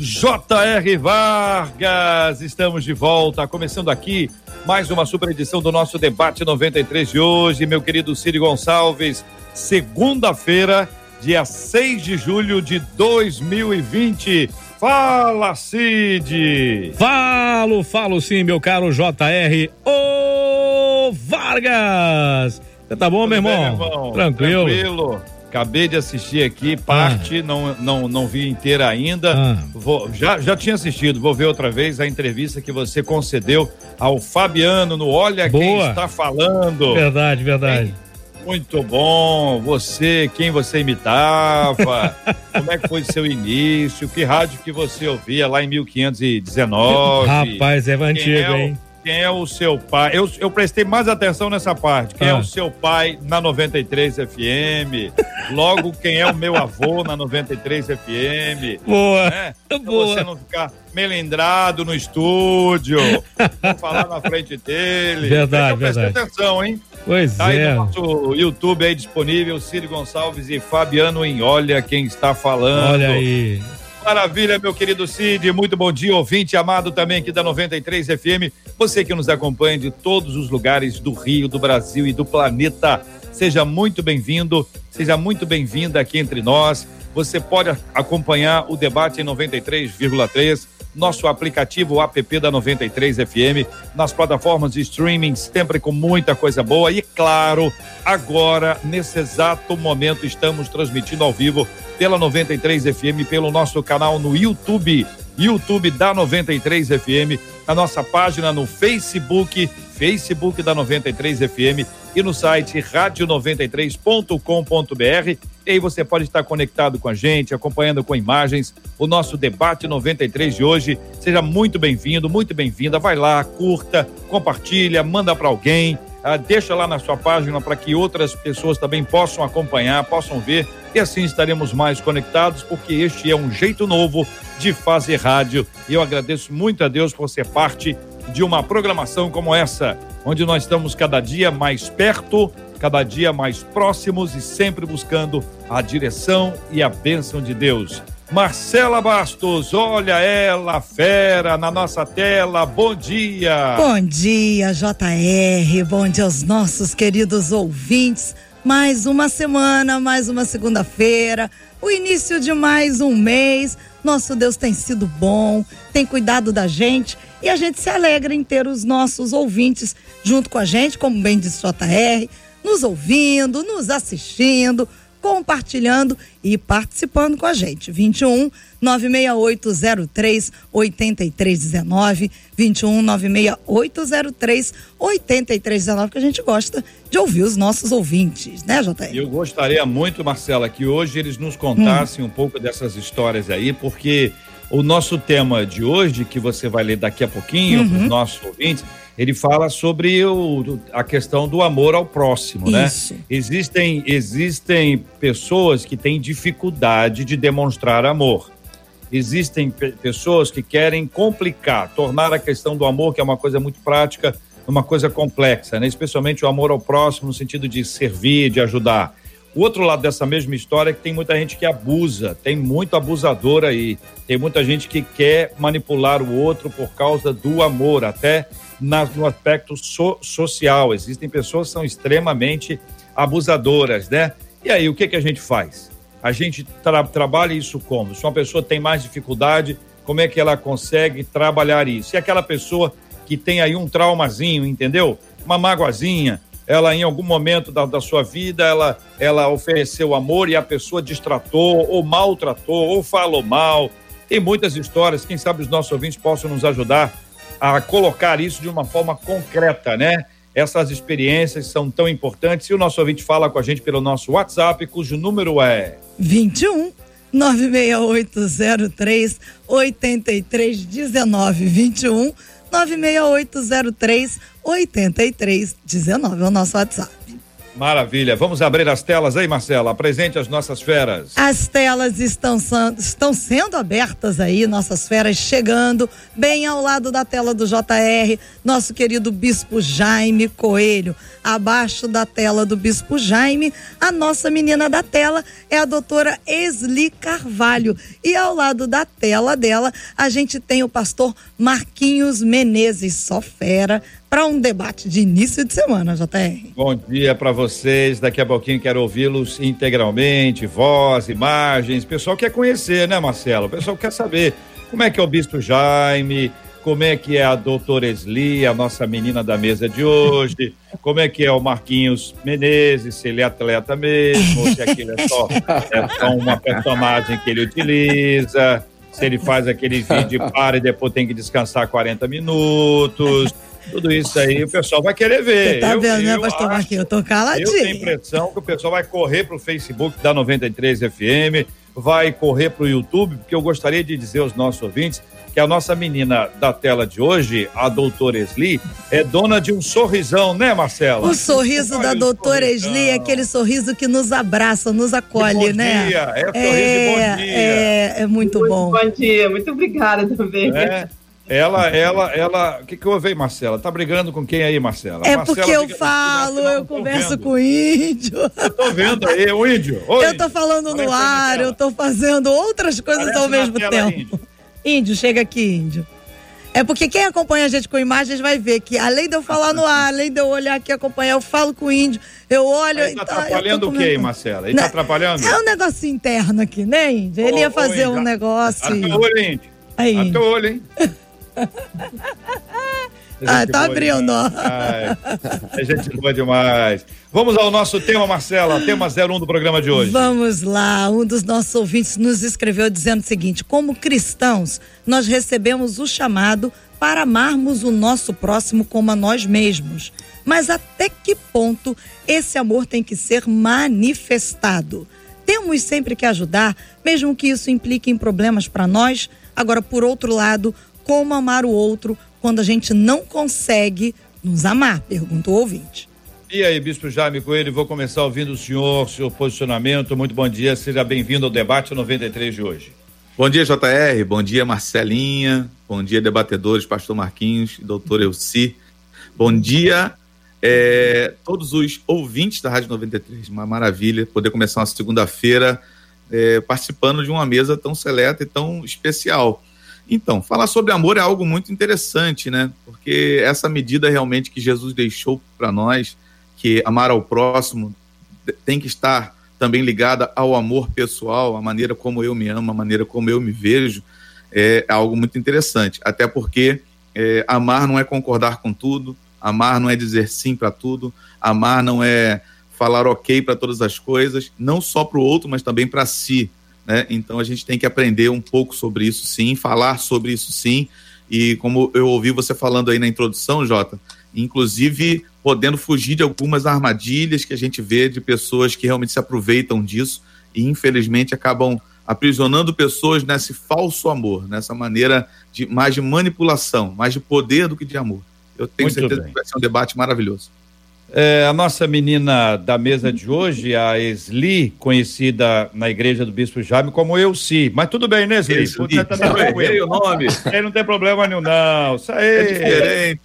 J.R. Vargas. Estamos de volta, começando aqui mais uma super edição do nosso debate 93 de hoje, meu querido Cid Gonçalves. Segunda-feira, dia 6 de julho de 2020. Fala, Cid! Falo, falo sim, meu caro JR. Ô Vargas! Você tá bom, meu irmão? Bem, meu irmão? Tranquilo. Tranquilo. Acabei de assistir aqui, parte, ah. não, não, não vi inteira ainda. Ah. Vou, já, já tinha assistido, vou ver outra vez a entrevista que você concedeu ao Fabiano no Olha Boa. Quem Está Falando. Verdade, verdade. Muito bom. Você, quem você imitava? como é que foi seu início? Que rádio que você ouvia lá em 1519? Rapaz, é antigo, é hein? Quem é o seu pai? Eu, eu prestei mais atenção nessa parte. Quem ah. é o seu pai na 93 FM? Logo, quem é o meu avô na 93 FM? Boa. Né? Boa. Pra você não ficar melindrado no estúdio, não falar na frente dele. Verdade, verdade. atenção, hein? Pois tá é. Aí no nosso YouTube aí disponível, Ciro Gonçalves e Fabiano em Olha Quem Está Falando. Olha aí. Maravilha, meu querido Cid. Muito bom dia, ouvinte amado também aqui da 93 FM. Você que nos acompanha de todos os lugares do Rio, do Brasil e do planeta. Seja muito bem-vindo, seja muito bem-vinda aqui entre nós. Você pode acompanhar o debate em 93,3 nosso aplicativo app da 93 FM, nas plataformas de streaming, sempre com muita coisa boa. E claro, agora, nesse exato momento, estamos transmitindo ao vivo pela 93 FM, pelo nosso canal no YouTube, YouTube da 93 FM, a nossa página no Facebook, Facebook da 93 FM e no site rádio93.com.br. E aí você pode estar conectado com a gente, acompanhando com imagens o nosso debate 93 de hoje. Seja muito bem-vindo, muito bem-vinda. Vai lá, curta, compartilha, manda para alguém, ah, deixa lá na sua página para que outras pessoas também possam acompanhar, possam ver e assim estaremos mais conectados, porque este é um jeito novo de fazer rádio. E eu agradeço muito a Deus por ser parte de uma programação como essa, onde nós estamos cada dia mais perto, cada dia mais próximos e sempre buscando a direção e a bênção de Deus. Marcela Bastos, olha ela, fera, na nossa tela. Bom dia. Bom dia, JR. Bom dia aos nossos queridos ouvintes. Mais uma semana, mais uma segunda-feira, o início de mais um mês. Nosso Deus tem sido bom, tem cuidado da gente e a gente se alegra em ter os nossos ouvintes junto com a gente, como bem disse JR, nos ouvindo, nos assistindo, compartilhando e participando com a gente. 21 96803 8319, 21 96803 8319, que a gente gosta de ouvir os nossos ouvintes, né, JR? Eu gostaria muito, Marcela, que hoje eles nos contassem hum. um pouco dessas histórias aí, porque o nosso tema de hoje, que você vai ler daqui a pouquinho, uhum. para os nossos ouvintes, ele fala sobre o, a questão do amor ao próximo, né? Isso. né? Existem, existem pessoas que têm dificuldade de demonstrar amor. Existem pe pessoas que querem complicar, tornar a questão do amor, que é uma coisa muito prática, uma coisa complexa, né? Especialmente o amor ao próximo, no sentido de servir, de ajudar. O outro lado dessa mesma história é que tem muita gente que abusa, tem muito abusador aí, tem muita gente que quer manipular o outro por causa do amor, até na, no aspecto so, social. Existem pessoas que são extremamente abusadoras, né? E aí, o que, que a gente faz? A gente tra trabalha isso como? Se uma pessoa tem mais dificuldade, como é que ela consegue trabalhar isso? E aquela pessoa que tem aí um traumazinho, entendeu? Uma magoazinha, ela em algum momento da, da sua vida, ela, ela ofereceu amor e a pessoa distratou, ou maltratou, ou falou mal. Tem muitas histórias, quem sabe os nossos ouvintes possam nos ajudar a colocar isso de uma forma concreta, né? Essas experiências são tão importantes. E o nosso ouvinte fala com a gente pelo nosso WhatsApp, cujo número é 21 96803 831921 96803 8319 é o nosso WhatsApp. Maravilha. Vamos abrir as telas aí, Marcela. Apresente as nossas feras. As telas estão, estão sendo abertas aí, nossas feras chegando, bem ao lado da tela do JR, nosso querido Bispo Jaime Coelho. Abaixo da tela do Bispo Jaime, a nossa menina da tela é a doutora Esli Carvalho. E ao lado da tela dela, a gente tem o pastor Marquinhos Menezes, só fera, para um debate de início de semana, JR. Bom dia para vocês. Daqui a pouquinho quero ouvi-los integralmente, voz, imagens. O pessoal quer conhecer, né, Marcelo? O pessoal quer saber como é que é o Bispo Jaime, como é que é a doutora Esli, a nossa menina da mesa de hoje, como é que é o Marquinhos Menezes, se ele é atleta mesmo, ou se aquilo é só, é só uma personagem que ele utiliza, se ele faz aquele vídeo e para e depois tem que descansar 40 minutos. Tudo isso aí o pessoal vai querer ver. Você tá eu, vendo, né, pastor Marquinhos? Eu tô caladinho. Eu tenho a impressão que o pessoal vai correr pro Facebook da 93 FM, vai correr pro YouTube, porque eu gostaria de dizer aos nossos ouvintes que a nossa menina da tela de hoje, a doutora Esli, é dona de um sorrisão, né, Marcela? O sorriso da doutora Esli é aquele sorriso que nos abraça, nos acolhe, bom né? Dia. É sorriso é, de bom dia. É, é muito, muito bom. Bom dia, muito obrigada também. É. Ela, ela, ela. O que, que houve aí, Marcela? Tá brigando com quem aí, Marcela? É Marcela porque eu falo, eu converso com o índio. Eu tô vendo aí, o índio. Oi, eu tô falando no ar, eu tô fazendo outras coisas Parece ao mesmo tempo. Índio. índio, chega aqui, índio. É porque quem acompanha a gente com imagens vai ver que, além de eu falar no ar, além de eu olhar aqui e acompanhar, eu falo com o índio, eu olho. Ele tá então, atrapalhando o quê, Marcela? Ele tá atrapalhando? É um negócio interno aqui, né, índio? Ele ia fazer um negócio. Até o olho, índio. Aí. Até o olho, hein? ah, tá abrindo. É gente boa demais. Vamos ao nosso tema, Marcela, tema 01 do programa de hoje. Vamos lá. Um dos nossos ouvintes nos escreveu dizendo o seguinte: como cristãos, nós recebemos o chamado para amarmos o nosso próximo como a nós mesmos. Mas até que ponto esse amor tem que ser manifestado? Temos sempre que ajudar, mesmo que isso implique em problemas para nós. Agora, por outro lado, como amar o outro quando a gente não consegue nos amar? Pergunta o ouvinte. E aí, Bispo Jaime Coelho, vou começar ouvindo o senhor, seu posicionamento. Muito bom dia, seja bem-vindo ao debate 93 de hoje. Bom dia, JR, bom dia, Marcelinha, bom dia, debatedores, pastor Marquinhos, doutor Elci. Bom dia, é, todos os ouvintes da Rádio 93. Uma maravilha poder começar uma segunda-feira é, participando de uma mesa tão seleta e tão especial. Então, falar sobre amor é algo muito interessante, né? Porque essa medida realmente que Jesus deixou para nós, que amar ao próximo tem que estar também ligada ao amor pessoal, a maneira como eu me amo, a maneira como eu me vejo, é algo muito interessante. Até porque é, amar não é concordar com tudo, amar não é dizer sim para tudo, amar não é falar ok para todas as coisas, não só para o outro, mas também para si. Né? Então a gente tem que aprender um pouco sobre isso sim, falar sobre isso sim. E como eu ouvi você falando aí na introdução, Jota, inclusive podendo fugir de algumas armadilhas que a gente vê de pessoas que realmente se aproveitam disso e infelizmente acabam aprisionando pessoas nesse falso amor, nessa maneira de mais de manipulação, mais de poder do que de amor. Eu tenho Muito certeza bem. que vai ser um debate maravilhoso. É, a nossa menina da mesa de hoje, a Esli, conhecida na igreja do Bispo Jaime como Elci. Mas tudo bem, né, Esli? Esli. Tá o nome. Ele não tem problema nenhum, não. Isso aí. É diferente.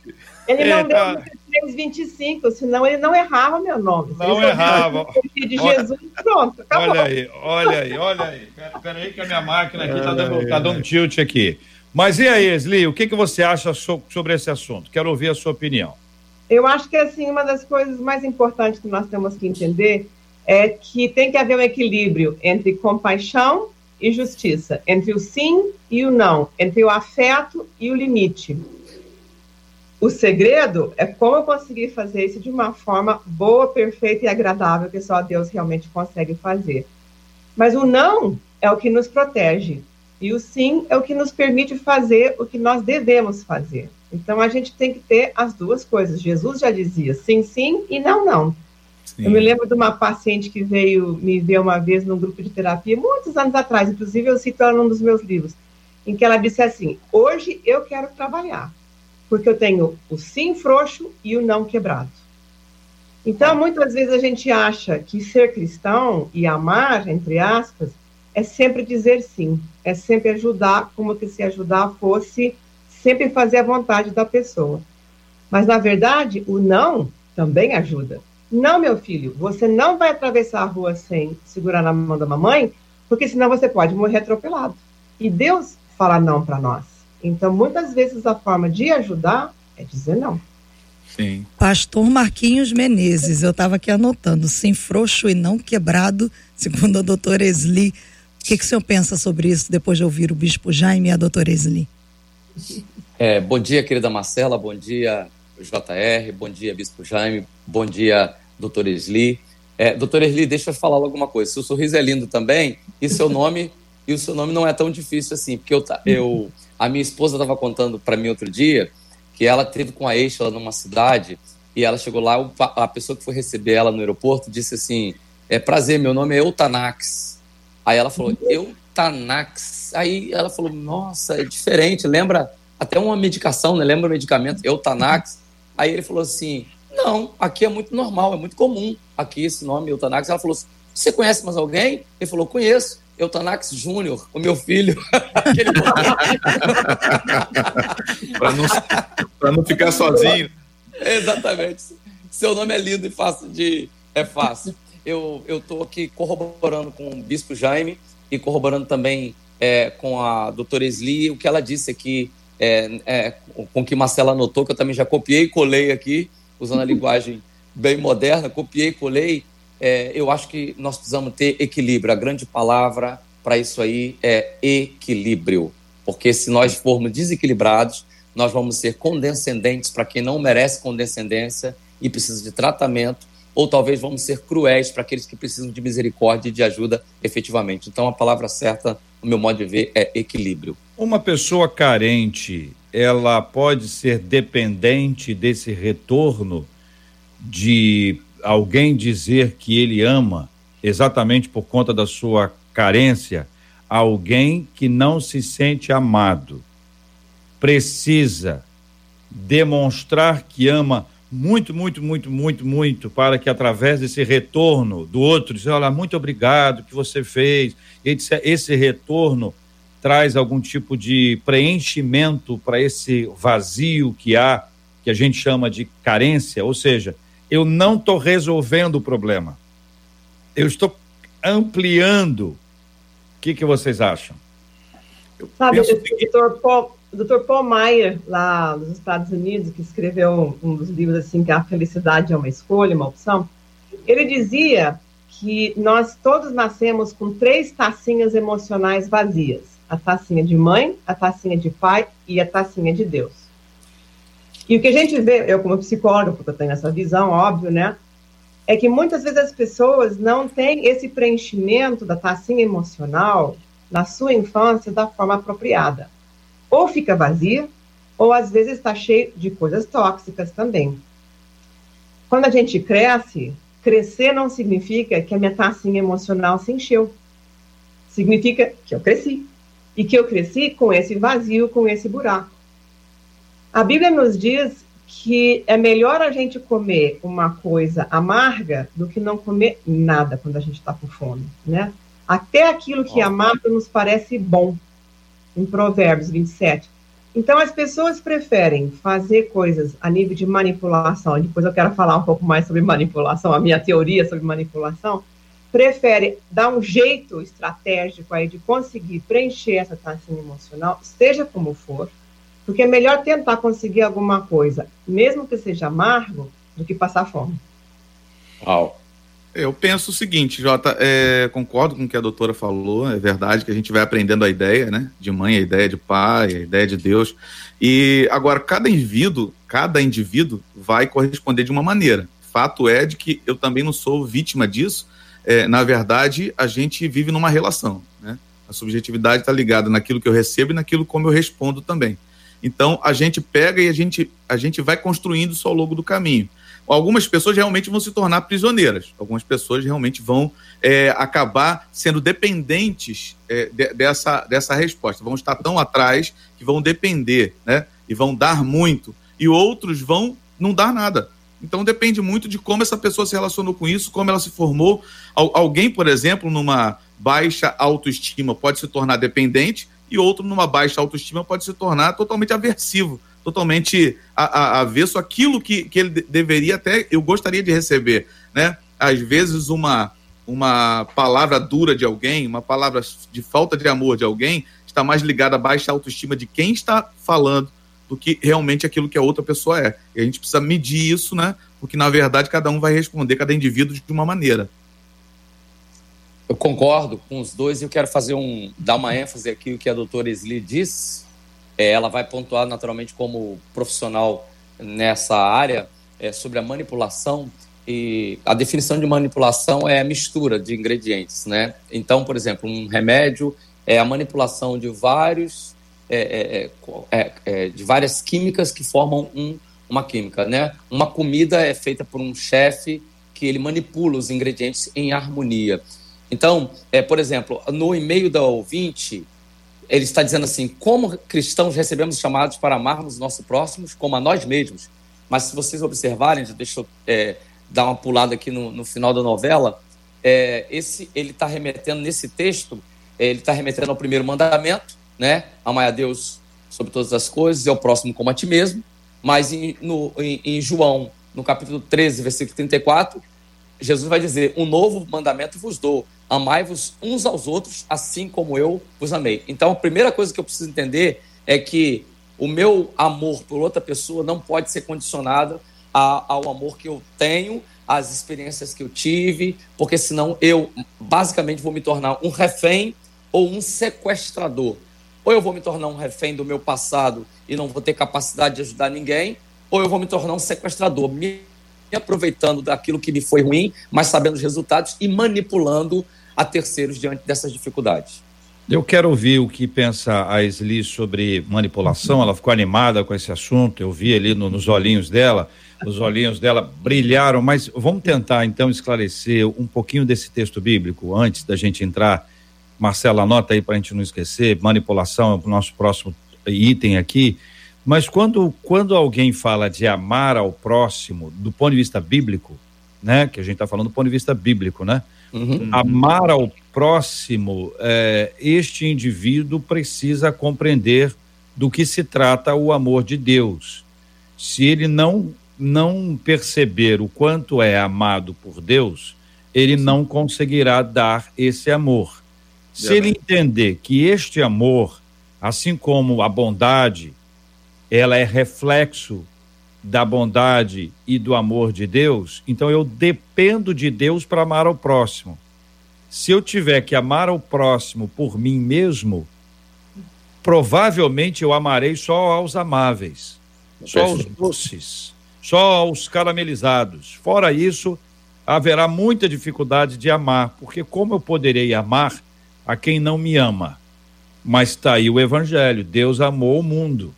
Ele não é, deu tá... 325, senão ele não errava meu nome. Não errava. De Jesus, pronto, acabou. Olha aí, olha aí, olha aí. Pera, aí que a minha máquina aqui está dando, tá dando tilt aqui. Mas e aí, Esli, o que, que você acha so, sobre esse assunto? Quero ouvir a sua opinião. Eu acho que assim uma das coisas mais importantes que nós temos que entender é que tem que haver um equilíbrio entre compaixão e justiça, entre o sim e o não, entre o afeto e o limite. O segredo é como eu conseguir fazer isso de uma forma boa, perfeita e agradável, que só Deus realmente consegue fazer. Mas o não é o que nos protege, e o sim é o que nos permite fazer o que nós devemos fazer. Então a gente tem que ter as duas coisas. Jesus já dizia sim, sim e não, não. Sim. Eu me lembro de uma paciente que veio me ver uma vez num grupo de terapia, muitos anos atrás, inclusive eu cito ela num dos meus livros, em que ela disse assim: Hoje eu quero trabalhar, porque eu tenho o sim frouxo e o não quebrado. Então, muitas vezes a gente acha que ser cristão e amar, entre aspas, é sempre dizer sim, é sempre ajudar, como que se ajudar fosse sempre fazer a vontade da pessoa. Mas, na verdade, o não também ajuda. Não, meu filho, você não vai atravessar a rua sem segurar na mão da mamãe, porque senão você pode morrer atropelado. E Deus fala não para nós. Então, muitas vezes a forma de ajudar é dizer não. Sim. Pastor Marquinhos Menezes, eu estava aqui anotando, sem frouxo e não quebrado, segundo a doutora Esli. O que, que o senhor pensa sobre isso depois de ouvir o bispo Jaime e a doutora Esli? É, bom dia, querida Marcela, bom dia, JR, bom dia, bispo Jaime, bom dia, doutora Esli. É, doutora Esli, deixa eu falar alguma coisa. Seu sorriso é lindo também e seu nome e o seu nome não é tão difícil assim, porque eu, eu a minha esposa estava contando para mim outro dia que ela teve com a ex lá numa cidade e ela chegou lá, a pessoa que foi receber ela no aeroporto disse assim: é prazer, meu nome é Eutanax. Aí ela falou: Eutanax. Aí ela falou: nossa, é diferente, lembra até uma medicação, né? Lembra o medicamento Eutanax? Aí ele falou assim: não, aqui é muito normal, é muito comum aqui esse nome Eutanax. Ela falou: você conhece mais alguém? Ele falou: conheço. Eutanax Júnior, o meu filho. Para não, não ficar sozinho. Exatamente. Seu nome é lindo e fácil de. É fácil. Eu estou aqui corroborando com o Bispo Jaime e corroborando também é, com a doutora Esli, o que ela disse aqui, é, é, com que Marcela anotou, que eu também já copiei e colei aqui, usando a linguagem bem moderna, copiei e colei é, eu acho que nós precisamos ter equilíbrio. A grande palavra para isso aí é equilíbrio. Porque se nós formos desequilibrados, nós vamos ser condescendentes para quem não merece condescendência e precisa de tratamento, ou talvez vamos ser cruéis para aqueles que precisam de misericórdia e de ajuda efetivamente. Então a palavra certa, no meu modo de ver, é equilíbrio. Uma pessoa carente, ela pode ser dependente desse retorno de alguém dizer que ele ama exatamente por conta da sua carência, alguém que não se sente amado precisa demonstrar que ama muito, muito, muito, muito, muito, para que através desse retorno do outro, dizer, olha, muito obrigado que você fez, esse, esse retorno traz algum tipo de preenchimento para esse vazio que há, que a gente chama de carência, ou seja, eu não estou resolvendo o problema. Eu estou ampliando. O que, que vocês acham? Sabe, o doutor Paul, Dr. Paul Meyer, lá nos Estados Unidos, que escreveu um dos livros assim, que a felicidade é uma escolha, uma opção, ele dizia que nós todos nascemos com três tacinhas emocionais vazias: a tacinha de mãe, a tacinha de pai e a tacinha de Deus. E o que a gente vê, eu como psicóloga, porque eu tenho essa visão, óbvio, né? É que muitas vezes as pessoas não têm esse preenchimento da tacinha emocional na sua infância da forma apropriada. Ou fica vazia, ou às vezes está cheio de coisas tóxicas também. Quando a gente cresce, crescer não significa que a minha tacinha emocional se encheu. Significa que eu cresci. E que eu cresci com esse vazio, com esse buraco. A Bíblia nos diz que é melhor a gente comer uma coisa amarga do que não comer nada quando a gente está com fome, né? Até aquilo que é amargo nos parece bom, em Provérbios 27. Então, as pessoas preferem fazer coisas a nível de manipulação, depois eu quero falar um pouco mais sobre manipulação, a minha teoria sobre manipulação, prefere dar um jeito estratégico aí de conseguir preencher essa taxinha emocional, seja como for, porque é melhor tentar conseguir alguma coisa, mesmo que seja amargo, do que passar fome. Uau. Eu penso o seguinte, Jota, é, concordo com o que a doutora falou, é verdade que a gente vai aprendendo a ideia, né? De mãe, a ideia de pai, a ideia de Deus. E agora, cada indivíduo, cada indivíduo vai corresponder de uma maneira. Fato é de que eu também não sou vítima disso. É, na verdade, a gente vive numa relação, né? A subjetividade está ligada naquilo que eu recebo e naquilo como eu respondo também. Então a gente pega e a gente, a gente vai construindo isso ao longo do caminho. Algumas pessoas realmente vão se tornar prisioneiras, algumas pessoas realmente vão é, acabar sendo dependentes é, de, dessa, dessa resposta, vão estar tão atrás que vão depender, né? E vão dar muito, e outros vão não dar nada. Então depende muito de como essa pessoa se relacionou com isso, como ela se formou. Alguém, por exemplo, numa baixa autoestima pode se tornar dependente, e outro numa baixa autoestima pode se tornar totalmente aversivo totalmente avesso aquilo que, que ele deveria até, eu gostaria de receber, né? Às vezes uma, uma palavra dura de alguém, uma palavra de falta de amor de alguém, está mais ligada à baixa autoestima de quem está falando do que realmente aquilo que a outra pessoa é. E a gente precisa medir isso, né? Porque, na verdade, cada um vai responder, cada indivíduo de uma maneira. Eu concordo com os dois e eu quero fazer um dar uma ênfase aqui o que a doutora Sli disse é, ela vai pontuar naturalmente como profissional nessa área é, sobre a manipulação e a definição de manipulação é a mistura de ingredientes, né? Então, por exemplo, um remédio é a manipulação de vários é, é, é, é de várias químicas que formam um, uma química, né? Uma comida é feita por um chefe que ele manipula os ingredientes em harmonia. Então, é, por exemplo, no e-mail da ouvinte, ele está dizendo assim: como cristãos recebemos chamados para amarmos nossos próximos como a nós mesmos. Mas se vocês observarem, deixa eu é, dar uma pulada aqui no, no final da novela, é, esse ele está remetendo nesse texto, é, ele está remetendo ao primeiro mandamento, né? Amar a Deus sobre todas as coisas e ao próximo como a ti mesmo. Mas em, no, em, em João, no capítulo 13, versículo 34, Jesus vai dizer: Um novo mandamento vos dou amai-vos uns aos outros, assim como eu vos amei. Então, a primeira coisa que eu preciso entender é que o meu amor por outra pessoa não pode ser condicionado ao amor que eu tenho, às experiências que eu tive, porque senão eu basicamente vou me tornar um refém ou um sequestrador. Ou eu vou me tornar um refém do meu passado e não vou ter capacidade de ajudar ninguém, ou eu vou me tornar um sequestrador, aproveitando daquilo que me foi ruim, mas sabendo os resultados e manipulando a terceiros diante dessas dificuldades. Eu quero ouvir o que pensa a Esli sobre manipulação. Ela ficou animada com esse assunto. Eu vi ali no, nos olhinhos dela, os olhinhos dela brilharam. Mas vamos tentar então esclarecer um pouquinho desse texto bíblico antes da gente entrar. Marcela, anota aí para a gente não esquecer. Manipulação é o nosso próximo item aqui. Mas quando, quando alguém fala de amar ao próximo, do ponto de vista bíblico, né? Que a gente está falando do ponto de vista bíblico, né? Uhum. Amar ao próximo, é, este indivíduo precisa compreender do que se trata o amor de Deus. Se ele não não perceber o quanto é amado por Deus, ele não conseguirá dar esse amor. Se ele entender que este amor, assim como a bondade, ela é reflexo da bondade e do amor de Deus, então eu dependo de Deus para amar ao próximo. Se eu tiver que amar ao próximo por mim mesmo, provavelmente eu amarei só aos amáveis, só aos doces, só aos caramelizados. Fora isso, haverá muita dificuldade de amar, porque como eu poderei amar a quem não me ama? Mas está aí o evangelho, Deus amou o mundo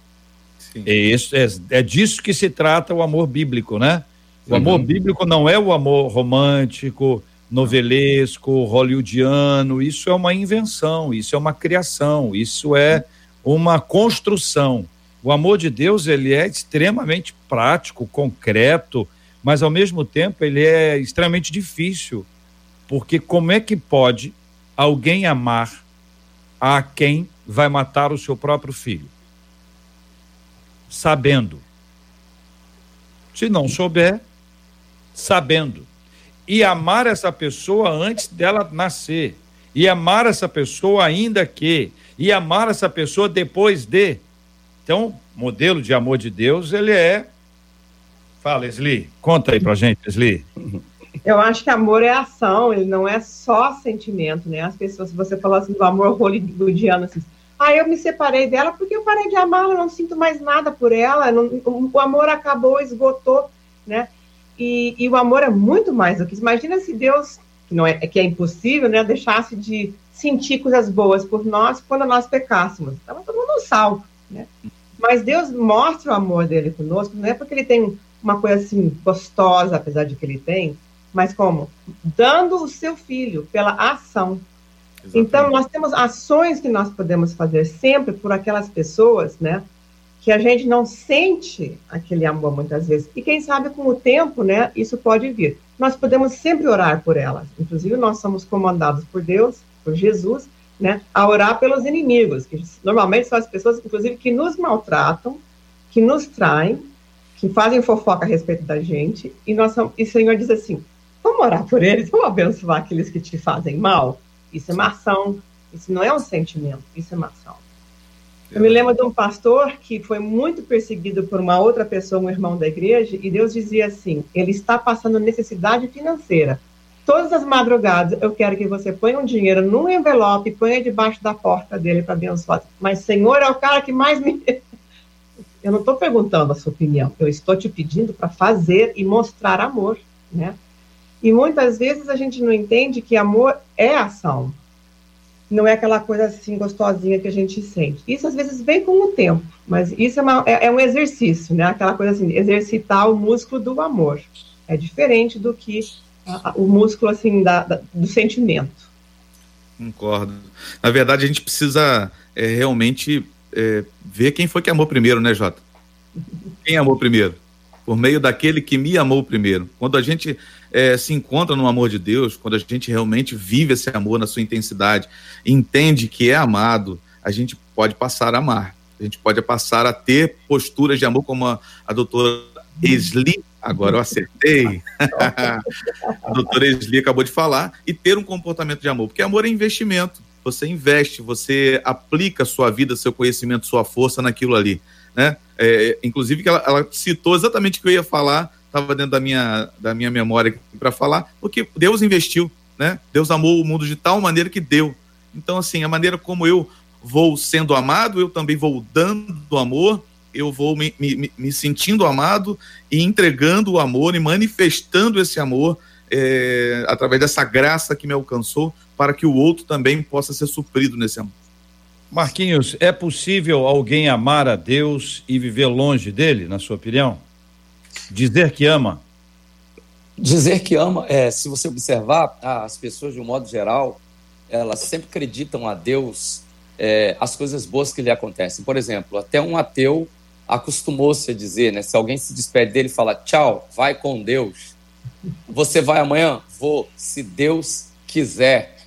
é, isso, é, é disso que se trata o amor bíblico, né? O uhum. amor bíblico não é o amor romântico, novelesco, hollywoodiano, isso é uma invenção, isso é uma criação, isso é uma construção. O amor de Deus, ele é extremamente prático, concreto, mas ao mesmo tempo ele é extremamente difícil, porque como é que pode alguém amar a quem vai matar o seu próprio filho? Sabendo. Se não souber, sabendo. E amar essa pessoa antes dela nascer. E amar essa pessoa ainda que. E amar essa pessoa depois de. Então, modelo de amor de Deus, ele é. Fala, Esli. Conta aí pra gente, Esli. Eu acho que amor é ação, ele não é só sentimento, né? As pessoas, você falou assim do amor hollywoodiano, assim, ah, eu me separei dela porque eu parei de amá-la, não sinto mais nada por ela, não, o amor acabou, esgotou, né? E, e, o amor é muito mais do que isso. Imagina se Deus, que, não é, que é impossível, né, deixasse de sentir coisas boas por nós quando nós pecássemos. Estava todo mundo salvo, né? Mas Deus mostra o amor dele conosco, não é porque ele tem uma coisa assim gostosa, apesar de que ele tem, mas como? Dando o seu filho pela ação. Exatamente. Então, nós temos ações que nós podemos fazer sempre por aquelas pessoas, né? Que a gente não sente aquele amor muitas vezes. E quem sabe com o tempo, né? Isso pode vir. Nós podemos sempre orar por elas. Inclusive, nós somos comandados por Deus, por Jesus, né? A orar pelos inimigos, que normalmente são as pessoas, inclusive, que nos maltratam, que nos traem, que fazem fofoca a respeito da gente. E, nós, e o Senhor diz assim: vamos orar por eles, vamos abençoar aqueles que te fazem mal. Isso é uma ação, isso não é um sentimento, isso é uma ação. Eu me lembro de um pastor que foi muito perseguido por uma outra pessoa, um irmão da igreja, e Deus dizia assim: ele está passando necessidade financeira. Todas as madrugadas eu quero que você ponha um dinheiro num envelope e ponha debaixo da porta dele para abençoar. Mas Senhor é o cara que mais me. Eu não estou perguntando a sua opinião, eu estou te pedindo para fazer e mostrar amor, né? E muitas vezes a gente não entende que amor é ação. Não é aquela coisa assim gostosinha que a gente sente. Isso às vezes vem com o tempo, mas isso é, uma, é, é um exercício, né? Aquela coisa assim, exercitar o músculo do amor. É diferente do que a, a, o músculo assim da, da, do sentimento. Concordo. Na verdade, a gente precisa é, realmente é, ver quem foi que amou primeiro, né, Jota? Quem amou primeiro? Por meio daquele que me amou primeiro. Quando a gente é, se encontra no amor de Deus, quando a gente realmente vive esse amor na sua intensidade, entende que é amado, a gente pode passar a amar. A gente pode passar a ter posturas de amor, como a, a doutora Esli, agora eu acertei, a doutora Esli acabou de falar, e ter um comportamento de amor, porque amor é investimento. Você investe, você aplica sua vida, seu conhecimento, sua força naquilo ali. Né? É, inclusive, ela, ela citou exatamente o que eu ia falar estava dentro da minha, da minha memória para falar, porque Deus investiu, né? Deus amou o mundo de tal maneira que deu. Então, assim, a maneira como eu vou sendo amado, eu também vou dando amor, eu vou me, me, me sentindo amado e entregando o amor e manifestando esse amor é, através dessa graça que me alcançou, para que o outro também possa ser suprido nesse amor. Marquinhos, é possível alguém amar a Deus e viver longe dele, na sua opinião? Dizer que ama. Dizer que ama, é, se você observar, as pessoas, de um modo geral, elas sempre acreditam a Deus é, as coisas boas que lhe acontecem. Por exemplo, até um ateu acostumou-se a dizer, né? Se alguém se despede dele e fala tchau, vai com Deus. Você vai amanhã? Vou, se Deus quiser.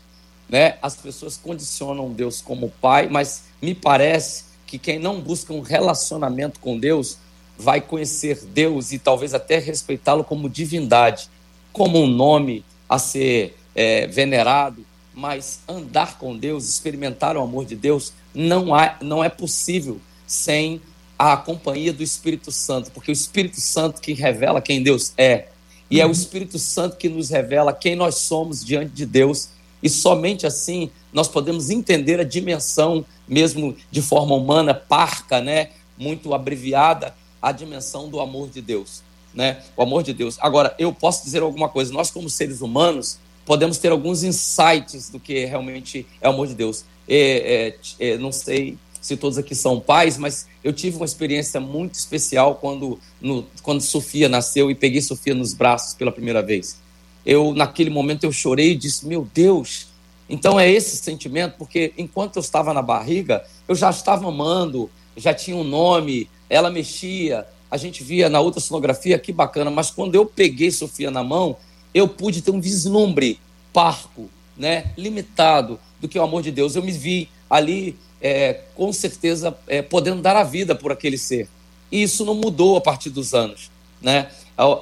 Né? As pessoas condicionam Deus como pai, mas me parece que quem não busca um relacionamento com Deus vai conhecer Deus e talvez até respeitá-lo como divindade, como um nome a ser é, venerado, mas andar com Deus, experimentar o amor de Deus, não, há, não é possível sem a companhia do Espírito Santo, porque o Espírito Santo que revela quem Deus é, e é o Espírito Santo que nos revela quem nós somos diante de Deus, e somente assim nós podemos entender a dimensão, mesmo de forma humana, parca, né, muito abreviada, a dimensão do amor de Deus, né? O amor de Deus. Agora, eu posso dizer alguma coisa. Nós, como seres humanos, podemos ter alguns insights do que realmente é o amor de Deus. É, é, é, não sei se todos aqui são pais, mas eu tive uma experiência muito especial quando, no, quando Sofia nasceu e peguei Sofia nos braços pela primeira vez. Eu, naquele momento, eu chorei e disse: Meu Deus, então é esse sentimento, porque enquanto eu estava na barriga, eu já estava amando, já tinha um nome, ela mexia, a gente via na outra sonografia, que bacana, mas quando eu peguei Sofia na mão, eu pude ter um vislumbre parco, né, limitado do que é o amor de Deus. Eu me vi ali, é, com certeza, é, podendo dar a vida por aquele ser. E isso não mudou a partir dos anos, né?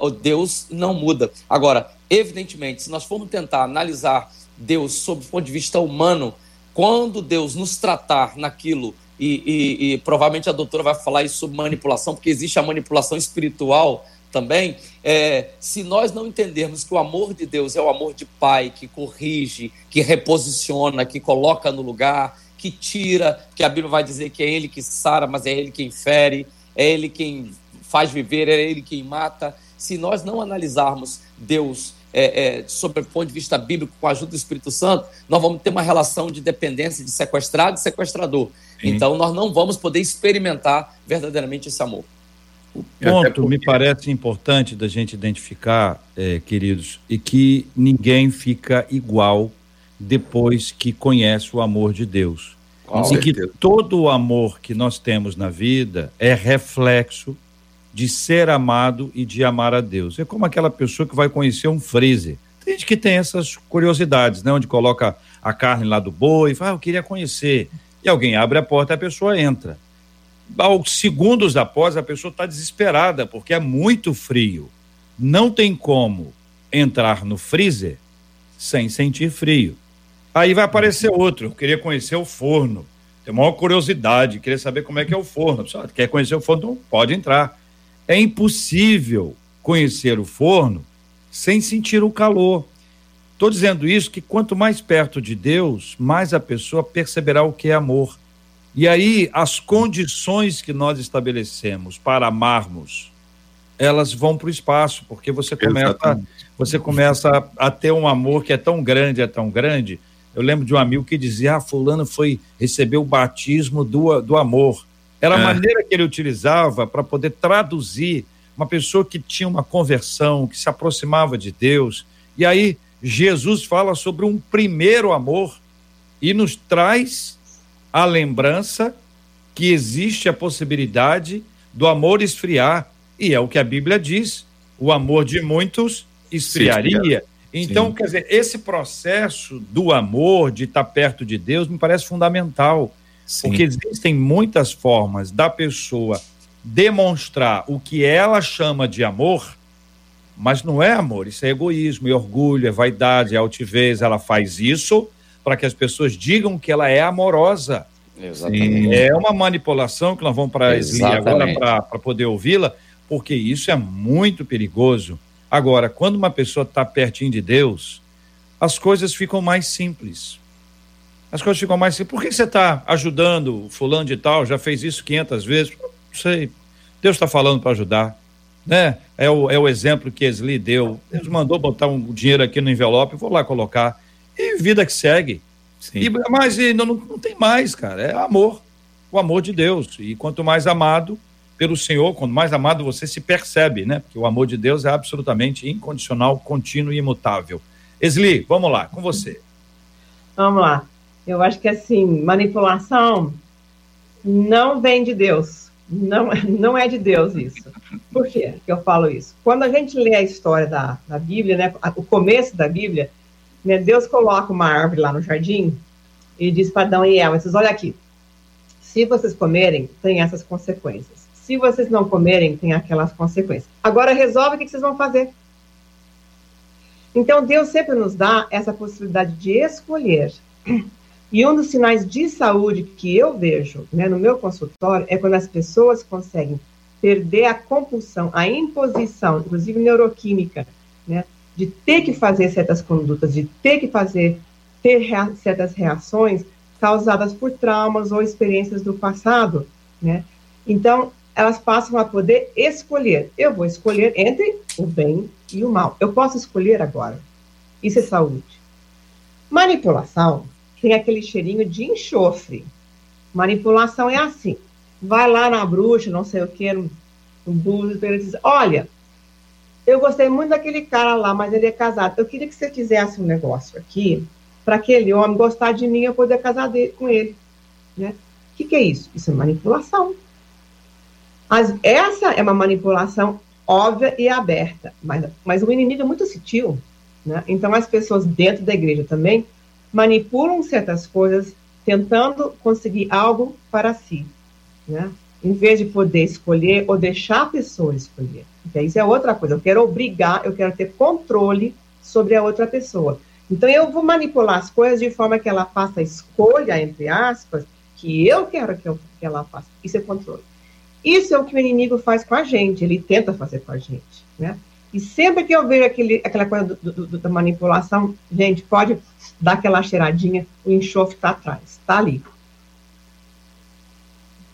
O Deus não muda. Agora, evidentemente, se nós formos tentar analisar Deus sob o ponto de vista humano, quando Deus nos tratar naquilo e, e, e, provavelmente a doutora vai falar isso sobre manipulação, porque existe a manipulação espiritual também. É, se nós não entendermos que o amor de Deus é o amor de pai que corrige, que reposiciona, que coloca no lugar, que tira, que a Bíblia vai dizer que é ele que sara, mas é ele quem fere, é ele quem faz viver, é ele quem mata. Se nós não analisarmos Deus é, é, sob o ponto de vista bíblico, com a ajuda do Espírito Santo, nós vamos ter uma relação de dependência de sequestrado e sequestrador. Sim. Então, nós não vamos poder experimentar verdadeiramente esse amor. O ponto me parece importante da gente identificar, é, queridos, e que ninguém fica igual depois que conhece o amor de Deus. Com e certeza. que todo o amor que nós temos na vida é reflexo de ser amado e de amar a Deus. É como aquela pessoa que vai conhecer um freezer. Tem gente que tem essas curiosidades, né? Onde coloca a carne lá do boi e fala, ah, eu queria conhecer. E alguém abre a porta e a pessoa entra. Aos segundos após, a pessoa está desesperada, porque é muito frio. Não tem como entrar no freezer sem sentir frio. Aí vai aparecer outro. Eu queria conhecer o forno. Tem maior curiosidade, queria saber como é que é o forno. Só quer conhecer o forno? Então pode entrar. É impossível conhecer o forno sem sentir o calor. Estou dizendo isso que quanto mais perto de Deus, mais a pessoa perceberá o que é amor. E aí as condições que nós estabelecemos para amarmos, elas vão para o espaço, porque você começa, você começa a ter um amor que é tão grande, é tão grande. Eu lembro de um amigo que dizia: Ah, fulano foi receber o batismo do, do amor. Era a é. maneira que ele utilizava para poder traduzir uma pessoa que tinha uma conversão, que se aproximava de Deus. E aí Jesus fala sobre um primeiro amor e nos traz a lembrança que existe a possibilidade do amor esfriar, e é o que a Bíblia diz: o amor de muitos esfriaria. Então, Sim. quer dizer, esse processo do amor, de estar perto de Deus, me parece fundamental. Sim. Porque existem muitas formas da pessoa demonstrar o que ela chama de amor, mas não é amor, isso é egoísmo, é orgulho, é vaidade, é altivez. Ela faz isso para que as pessoas digam que ela é amorosa. Exatamente. É uma manipulação que nós vamos para agora para poder ouvi-la, porque isso é muito perigoso. Agora, quando uma pessoa está pertinho de Deus, as coisas ficam mais simples. As coisas ficam mais simples. Por que você está ajudando fulano de tal? Já fez isso 500 vezes? sei. Deus está falando para ajudar. Né? É, o, é o exemplo que Esli deu. Deus mandou botar um dinheiro aqui no envelope, vou lá colocar. E vida que segue. E, mas e não, não tem mais, cara. É amor. O amor de Deus. E quanto mais amado pelo Senhor, quanto mais amado você se percebe, né? Porque o amor de Deus é absolutamente incondicional, contínuo e imutável. Esli, vamos lá, com você. Vamos lá. Eu acho que assim, manipulação não vem de Deus. Não, não é de Deus isso. Por quê que eu falo isso? Quando a gente lê a história da, da Bíblia, né, o começo da Bíblia, né, Deus coloca uma árvore lá no jardim e diz para Adão e Eva, vocês olha aqui, se vocês comerem, tem essas consequências. Se vocês não comerem, tem aquelas consequências. Agora resolve o que vocês vão fazer. Então Deus sempre nos dá essa possibilidade de escolher. E um dos sinais de saúde que eu vejo né, no meu consultório é quando as pessoas conseguem perder a compulsão, a imposição, inclusive neuroquímica, né, de ter que fazer certas condutas, de ter que fazer, ter rea certas reações causadas por traumas ou experiências do passado, né? Então, elas passam a poder escolher. Eu vou escolher entre o bem e o mal. Eu posso escolher agora. Isso é saúde. Manipulação tem aquele cheirinho de enxofre. Manipulação é assim. Vai lá na bruxa, não sei o que, no, no búzio, ele diz, olha, eu gostei muito daquele cara lá, mas ele é casado. Eu queria que você fizesse um negócio aqui para aquele homem gostar de mim e eu poder casar de, com ele. Né? O que, que é isso? Isso é manipulação. As, essa é uma manipulação óbvia e aberta, mas, mas o inimigo é muito sutil. Né? Então, as pessoas dentro da igreja também manipulam certas coisas tentando conseguir algo para si, né? Em vez de poder escolher ou deixar a pessoa escolher. Porque isso é outra coisa. Eu quero obrigar, eu quero ter controle sobre a outra pessoa. Então eu vou manipular as coisas de forma que ela faça a escolha, entre aspas, que eu quero que, eu, que ela faça. Isso é controle. Isso é o que o inimigo faz com a gente, ele tenta fazer com a gente, né? E sempre que eu vejo aquele, aquela coisa do, do, do, da manipulação, gente, pode dar aquela cheiradinha, o enxofre está atrás, está ali.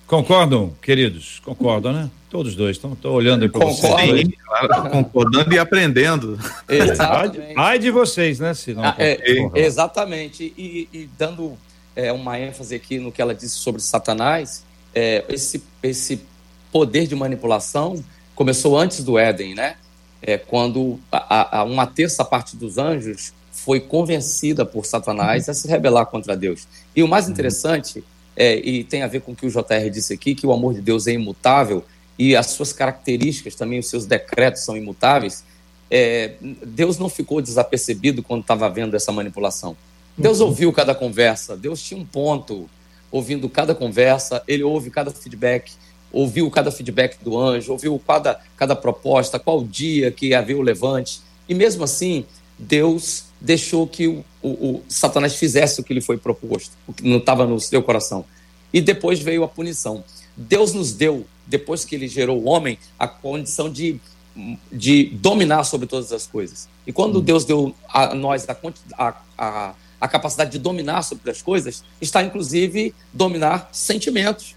Concordam, queridos? Concordam, né? Todos dois estão olhando para vocês. Claro, concordando e aprendendo. Exatamente. Ai de vocês, né? Se ah, é, exatamente. E, e dando é, uma ênfase aqui no que ela disse sobre Satanás, é, esse, esse poder de manipulação começou antes do Éden, né? É, quando a, a, uma terça parte dos anjos foi convencida por Satanás a se rebelar contra Deus. E o mais interessante, é, e tem a ver com o que o JR disse aqui, que o amor de Deus é imutável e as suas características, também os seus decretos são imutáveis. É, Deus não ficou desapercebido quando estava vendo essa manipulação. Deus uhum. ouviu cada conversa, Deus tinha um ponto ouvindo cada conversa, ele ouve cada feedback, ouviu cada feedback do anjo, ouviu cada, cada proposta, qual dia que havia o levante. E mesmo assim, Deus deixou que o, o, o Satanás fizesse o que lhe foi proposto, o que não estava no seu coração. E depois veio a punição. Deus nos deu, depois que ele gerou o homem, a condição de, de dominar sobre todas as coisas. E quando hum. Deus deu a nós a, a, a capacidade de dominar sobre as coisas, está inclusive dominar sentimentos.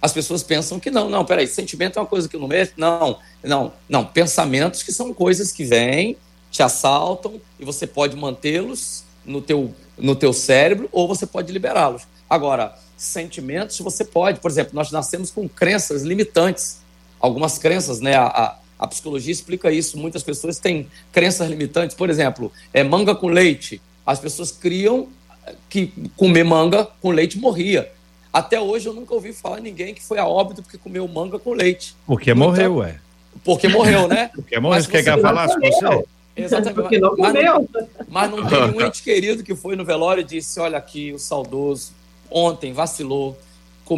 As pessoas pensam que não, não, peraí, sentimento é uma coisa que não mexe. Não, não, não. Pensamentos que são coisas que vêm, te assaltam e você pode mantê-los no teu, no teu cérebro ou você pode liberá-los. Agora, sentimentos você pode. Por exemplo, nós nascemos com crenças limitantes. Algumas crenças, né? A, a, a psicologia explica isso. Muitas pessoas têm crenças limitantes. Por exemplo, é manga com leite. As pessoas criam que comer manga com leite morria. Até hoje eu nunca ouvi falar ninguém que foi a óbito porque comeu manga com leite. Porque então, morreu, ué. Porque morreu, né? Porque morreu, você quer falar com você? Exatamente. Porque não mas, comeu. Mas não tem um ente querido que foi no velório e disse: Olha aqui, o saudoso, ontem vacilou,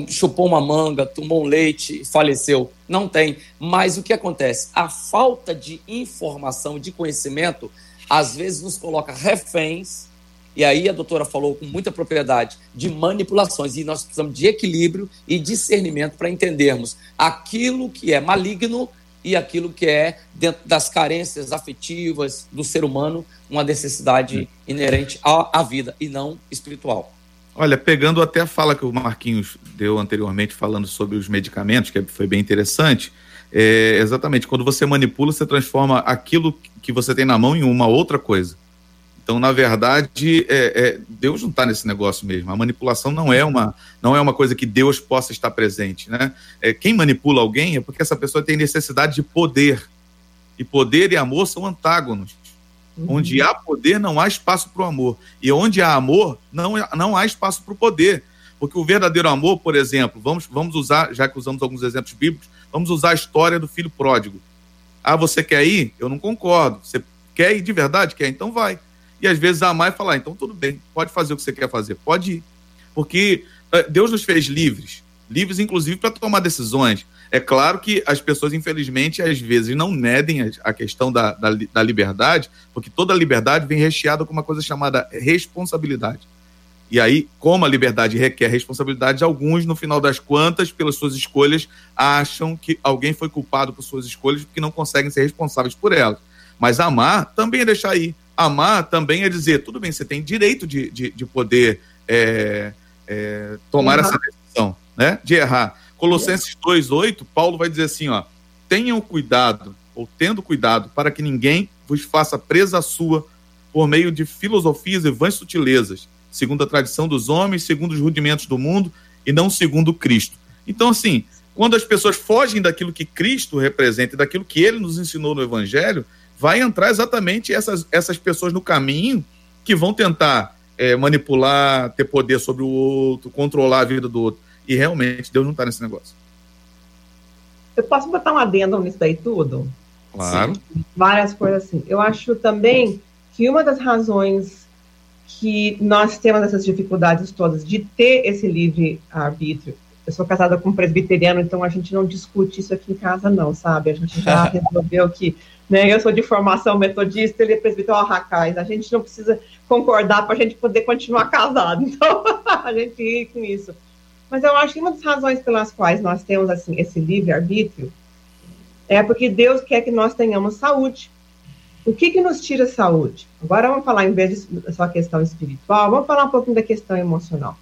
chupou uma manga, tomou um leite e faleceu. Não tem. Mas o que acontece? A falta de informação, de conhecimento, às vezes nos coloca reféns e aí a doutora falou com muita propriedade de manipulações, e nós precisamos de equilíbrio e discernimento para entendermos aquilo que é maligno e aquilo que é, dentro das carências afetivas do ser humano, uma necessidade inerente à, à vida e não espiritual. Olha, pegando até a fala que o Marquinhos deu anteriormente, falando sobre os medicamentos, que foi bem interessante, é, exatamente, quando você manipula, você transforma aquilo que você tem na mão em uma outra coisa. Então, na verdade, é, é, Deus não está nesse negócio mesmo. A manipulação não é uma não é uma coisa que Deus possa estar presente, né? É, quem manipula alguém é porque essa pessoa tem necessidade de poder. E poder e amor são antágonos. Uhum. Onde há poder, não há espaço para o amor. E onde há amor, não, não há espaço para o poder. Porque o verdadeiro amor, por exemplo, vamos, vamos usar, já que usamos alguns exemplos bíblicos, vamos usar a história do filho pródigo. Ah, você quer ir? Eu não concordo. Você quer ir de verdade? Quer? Então vai e às vezes amar e falar, então tudo bem, pode fazer o que você quer fazer, pode ir. Porque eh, Deus nos fez livres, livres inclusive para tomar decisões. É claro que as pessoas, infelizmente, às vezes não medem a questão da, da, da liberdade, porque toda liberdade vem recheada com uma coisa chamada responsabilidade. E aí, como a liberdade requer responsabilidade, alguns, no final das contas, pelas suas escolhas, acham que alguém foi culpado por suas escolhas porque não conseguem ser responsáveis por elas. Mas amar também é deixar ir. Amar também é dizer, tudo bem, você tem direito de, de, de poder é, é, tomar essa decisão, né? De errar. Colossenses 2,8, Paulo vai dizer assim, ó, tenham cuidado, ou tendo cuidado, para que ninguém vos faça presa sua por meio de filosofias e vãs sutilezas, segundo a tradição dos homens, segundo os rudimentos do mundo, e não segundo Cristo. Então, assim, quando as pessoas fogem daquilo que Cristo representa e daquilo que ele nos ensinou no Evangelho, vai entrar exatamente essas, essas pessoas no caminho que vão tentar é, manipular, ter poder sobre o outro, controlar a vida do outro. E realmente Deus não está nesse negócio. Eu posso botar um adendo nisso daí tudo? Claro. Sim, várias coisas assim. Eu acho também que uma das razões que nós temos essas dificuldades todas de ter esse livre arbítrio. Eu sou casada com um presbiteriano, então a gente não discute isso aqui em casa, não, sabe? A gente já resolveu que né? Eu sou de formação metodista, ele é presbiteriano racais. A gente não precisa concordar para a gente poder continuar casado. Então, a gente ri com isso. Mas eu acho que uma das razões pelas quais nós temos assim esse livre-arbítrio é porque Deus quer que nós tenhamos saúde. O que, que nos tira saúde? Agora vamos falar, em vez de só questão espiritual, vamos falar um pouquinho da questão emocional.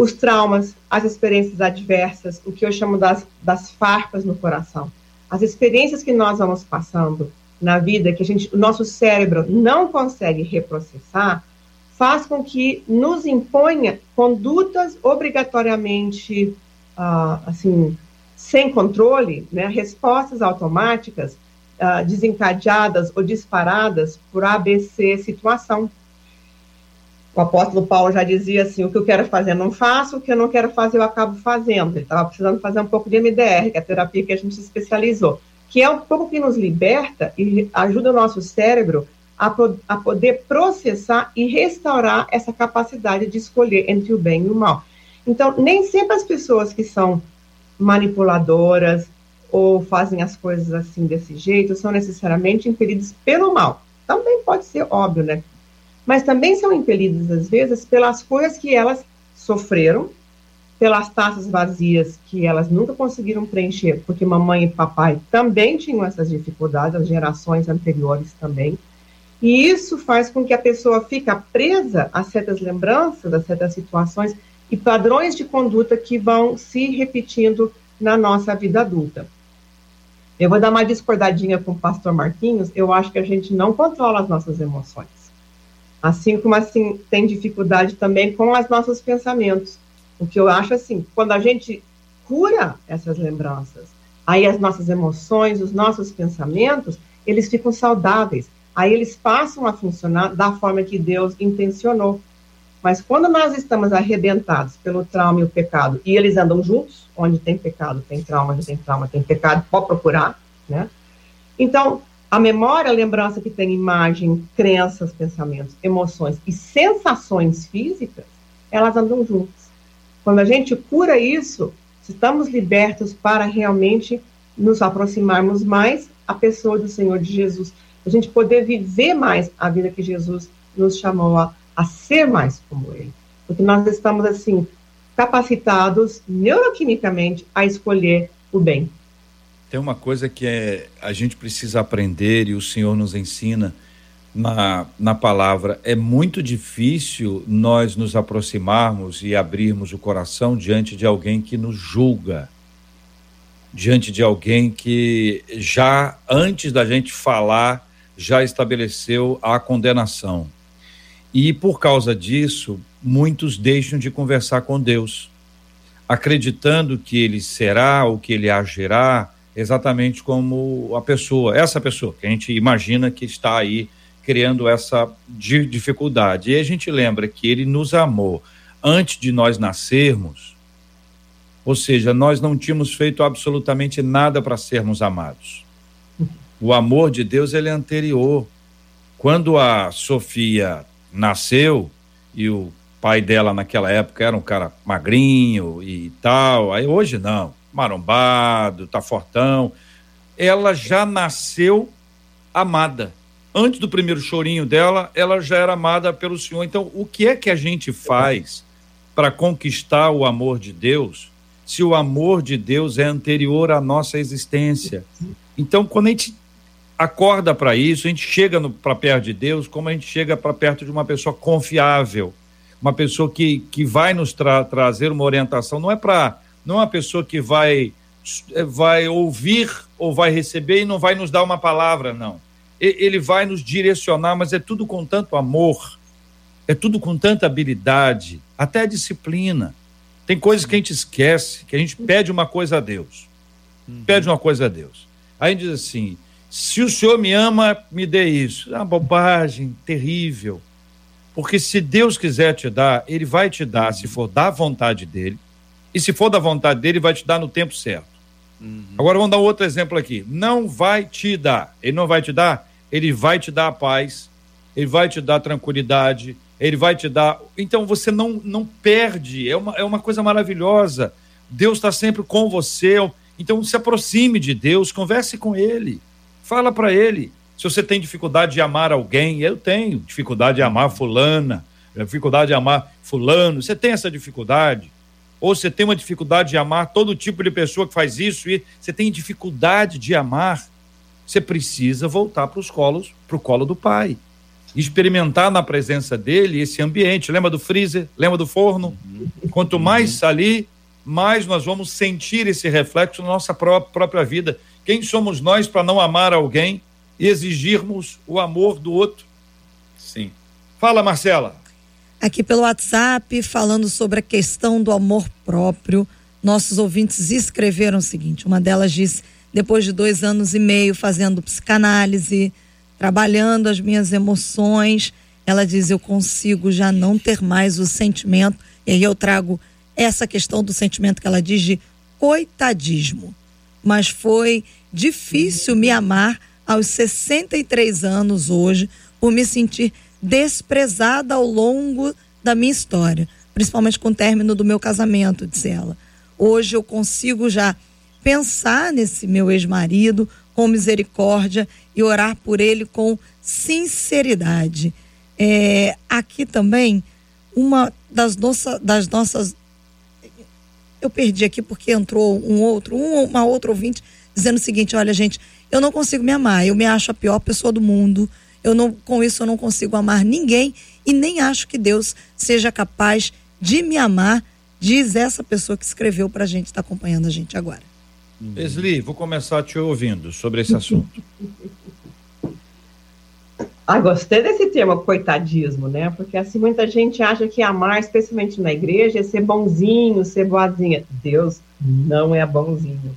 Os traumas, as experiências adversas, o que eu chamo das, das farpas no coração. As experiências que nós vamos passando, na vida que a gente, o nosso cérebro não consegue reprocessar, faz com que nos imponha condutas obrigatoriamente, uh, assim, sem controle, né, respostas automáticas uh, desencadeadas ou disparadas por ABC situação. O apóstolo Paulo já dizia assim: o que eu quero fazer, não faço, o que eu não quero fazer, eu acabo fazendo. Ele estava precisando fazer um pouco de MDR, que é a terapia que a gente se especializou, que é um pouco que nos liberta e ajuda o nosso cérebro a, a poder processar e restaurar essa capacidade de escolher entre o bem e o mal. Então, nem sempre as pessoas que são manipuladoras ou fazem as coisas assim desse jeito são necessariamente impelidas pelo mal. Também pode ser óbvio, né? Mas também são impelidas, às vezes, pelas coisas que elas sofreram, pelas taças vazias que elas nunca conseguiram preencher, porque mamãe e papai também tinham essas dificuldades, as gerações anteriores também. E isso faz com que a pessoa fique presa a certas lembranças, a certas situações e padrões de conduta que vão se repetindo na nossa vida adulta. Eu vou dar uma discordadinha com o pastor Marquinhos, eu acho que a gente não controla as nossas emoções. Assim como assim tem dificuldade também com os nossos pensamentos. O que eu acho assim, quando a gente cura essas lembranças, aí as nossas emoções, os nossos pensamentos, eles ficam saudáveis aí eles passam a funcionar da forma que Deus intencionou. Mas quando nós estamos arrebentados pelo trauma e o pecado, e eles andam juntos, onde tem pecado, tem trauma, onde tem trauma, tem pecado, pode procurar, né? Então, a memória, a lembrança que tem imagem, crenças, pensamentos, emoções e sensações físicas, elas andam juntas. Quando a gente cura isso, estamos libertos para realmente nos aproximarmos mais à pessoa do Senhor de Jesus a gente poder viver mais a vida que Jesus nos chamou a, a ser mais como Ele. Porque nós estamos, assim, capacitados neuroquimicamente a escolher o bem. Tem uma coisa que é, a gente precisa aprender e o Senhor nos ensina na, na palavra. É muito difícil nós nos aproximarmos e abrirmos o coração diante de alguém que nos julga diante de alguém que já antes da gente falar já estabeleceu a condenação. E por causa disso, muitos deixam de conversar com Deus, acreditando que ele será ou que ele agirá exatamente como a pessoa, essa pessoa que a gente imagina que está aí criando essa dificuldade. E a gente lembra que ele nos amou antes de nós nascermos, ou seja, nós não tínhamos feito absolutamente nada para sermos amados. O amor de Deus ele é anterior. Quando a Sofia nasceu e o pai dela naquela época era um cara magrinho e tal, aí hoje não, marombado, tá fortão. Ela já nasceu amada. Antes do primeiro chorinho dela, ela já era amada pelo Senhor. Então, o que é que a gente faz para conquistar o amor de Deus, se o amor de Deus é anterior à nossa existência? Então, quando a gente acorda para isso, a gente chega para perto de Deus como a gente chega para perto de uma pessoa confiável, uma pessoa que, que vai nos tra trazer uma orientação, não é para não é uma pessoa que vai eh, vai ouvir ou vai receber e não vai nos dar uma palavra, não. Ele vai nos direcionar, mas é tudo com tanto amor, é tudo com tanta habilidade, até disciplina. Tem coisas que a gente esquece, que a gente pede uma coisa a Deus. Uhum. Pede uma coisa a Deus. Aí a gente diz assim: se o senhor me ama, me dê isso. É uma bobagem terrível. Porque se Deus quiser te dar, ele vai te dar, se for da vontade dele. E se for da vontade dele, vai te dar no tempo certo. Uhum. Agora vamos dar outro exemplo aqui. Não vai te dar. Ele não vai te dar, ele vai te dar a paz, ele vai te dar tranquilidade, ele vai te dar. Então você não, não perde. É uma, é uma coisa maravilhosa. Deus está sempre com você. Então se aproxime de Deus, converse com ele. Fala para ele. Se você tem dificuldade de amar alguém, eu tenho dificuldade de amar fulana, dificuldade de amar fulano. Você tem essa dificuldade? Ou você tem uma dificuldade de amar todo tipo de pessoa que faz isso e você tem dificuldade de amar? Você precisa voltar para os colos, para o colo do pai. Experimentar na presença dele esse ambiente. Lembra do freezer? Lembra do forno? Quanto mais ali, mais nós vamos sentir esse reflexo na nossa própria vida. Quem somos nós para não amar alguém e exigirmos o amor do outro? Sim. Fala, Marcela. Aqui pelo WhatsApp, falando sobre a questão do amor próprio. nossos ouvintes escreveram o seguinte: uma delas disse, depois de dois anos e meio fazendo psicanálise, trabalhando as minhas emoções, ela diz: eu consigo já não ter mais o sentimento, e aí eu trago essa questão do sentimento que ela diz de coitadismo. Mas foi difícil me amar aos 63 anos hoje, por me sentir desprezada ao longo da minha história, principalmente com o término do meu casamento, disse ela. Hoje eu consigo já pensar nesse meu ex-marido com misericórdia e orar por ele com sinceridade. É, aqui também, uma das, nossa, das nossas. Eu perdi aqui porque entrou um outro, um, uma outra ouvinte, dizendo o seguinte: olha, gente, eu não consigo me amar, eu me acho a pior pessoa do mundo. Eu não, com isso eu não consigo amar ninguém e nem acho que Deus seja capaz de me amar diz essa pessoa que escreveu para a gente, está acompanhando a gente agora. Esli, vou começar te ouvindo sobre esse assunto. Ah, gostei desse termo, coitadismo, né? Porque assim muita gente acha que amar, especialmente na igreja, é ser bonzinho, ser boazinha. Deus não é bonzinho.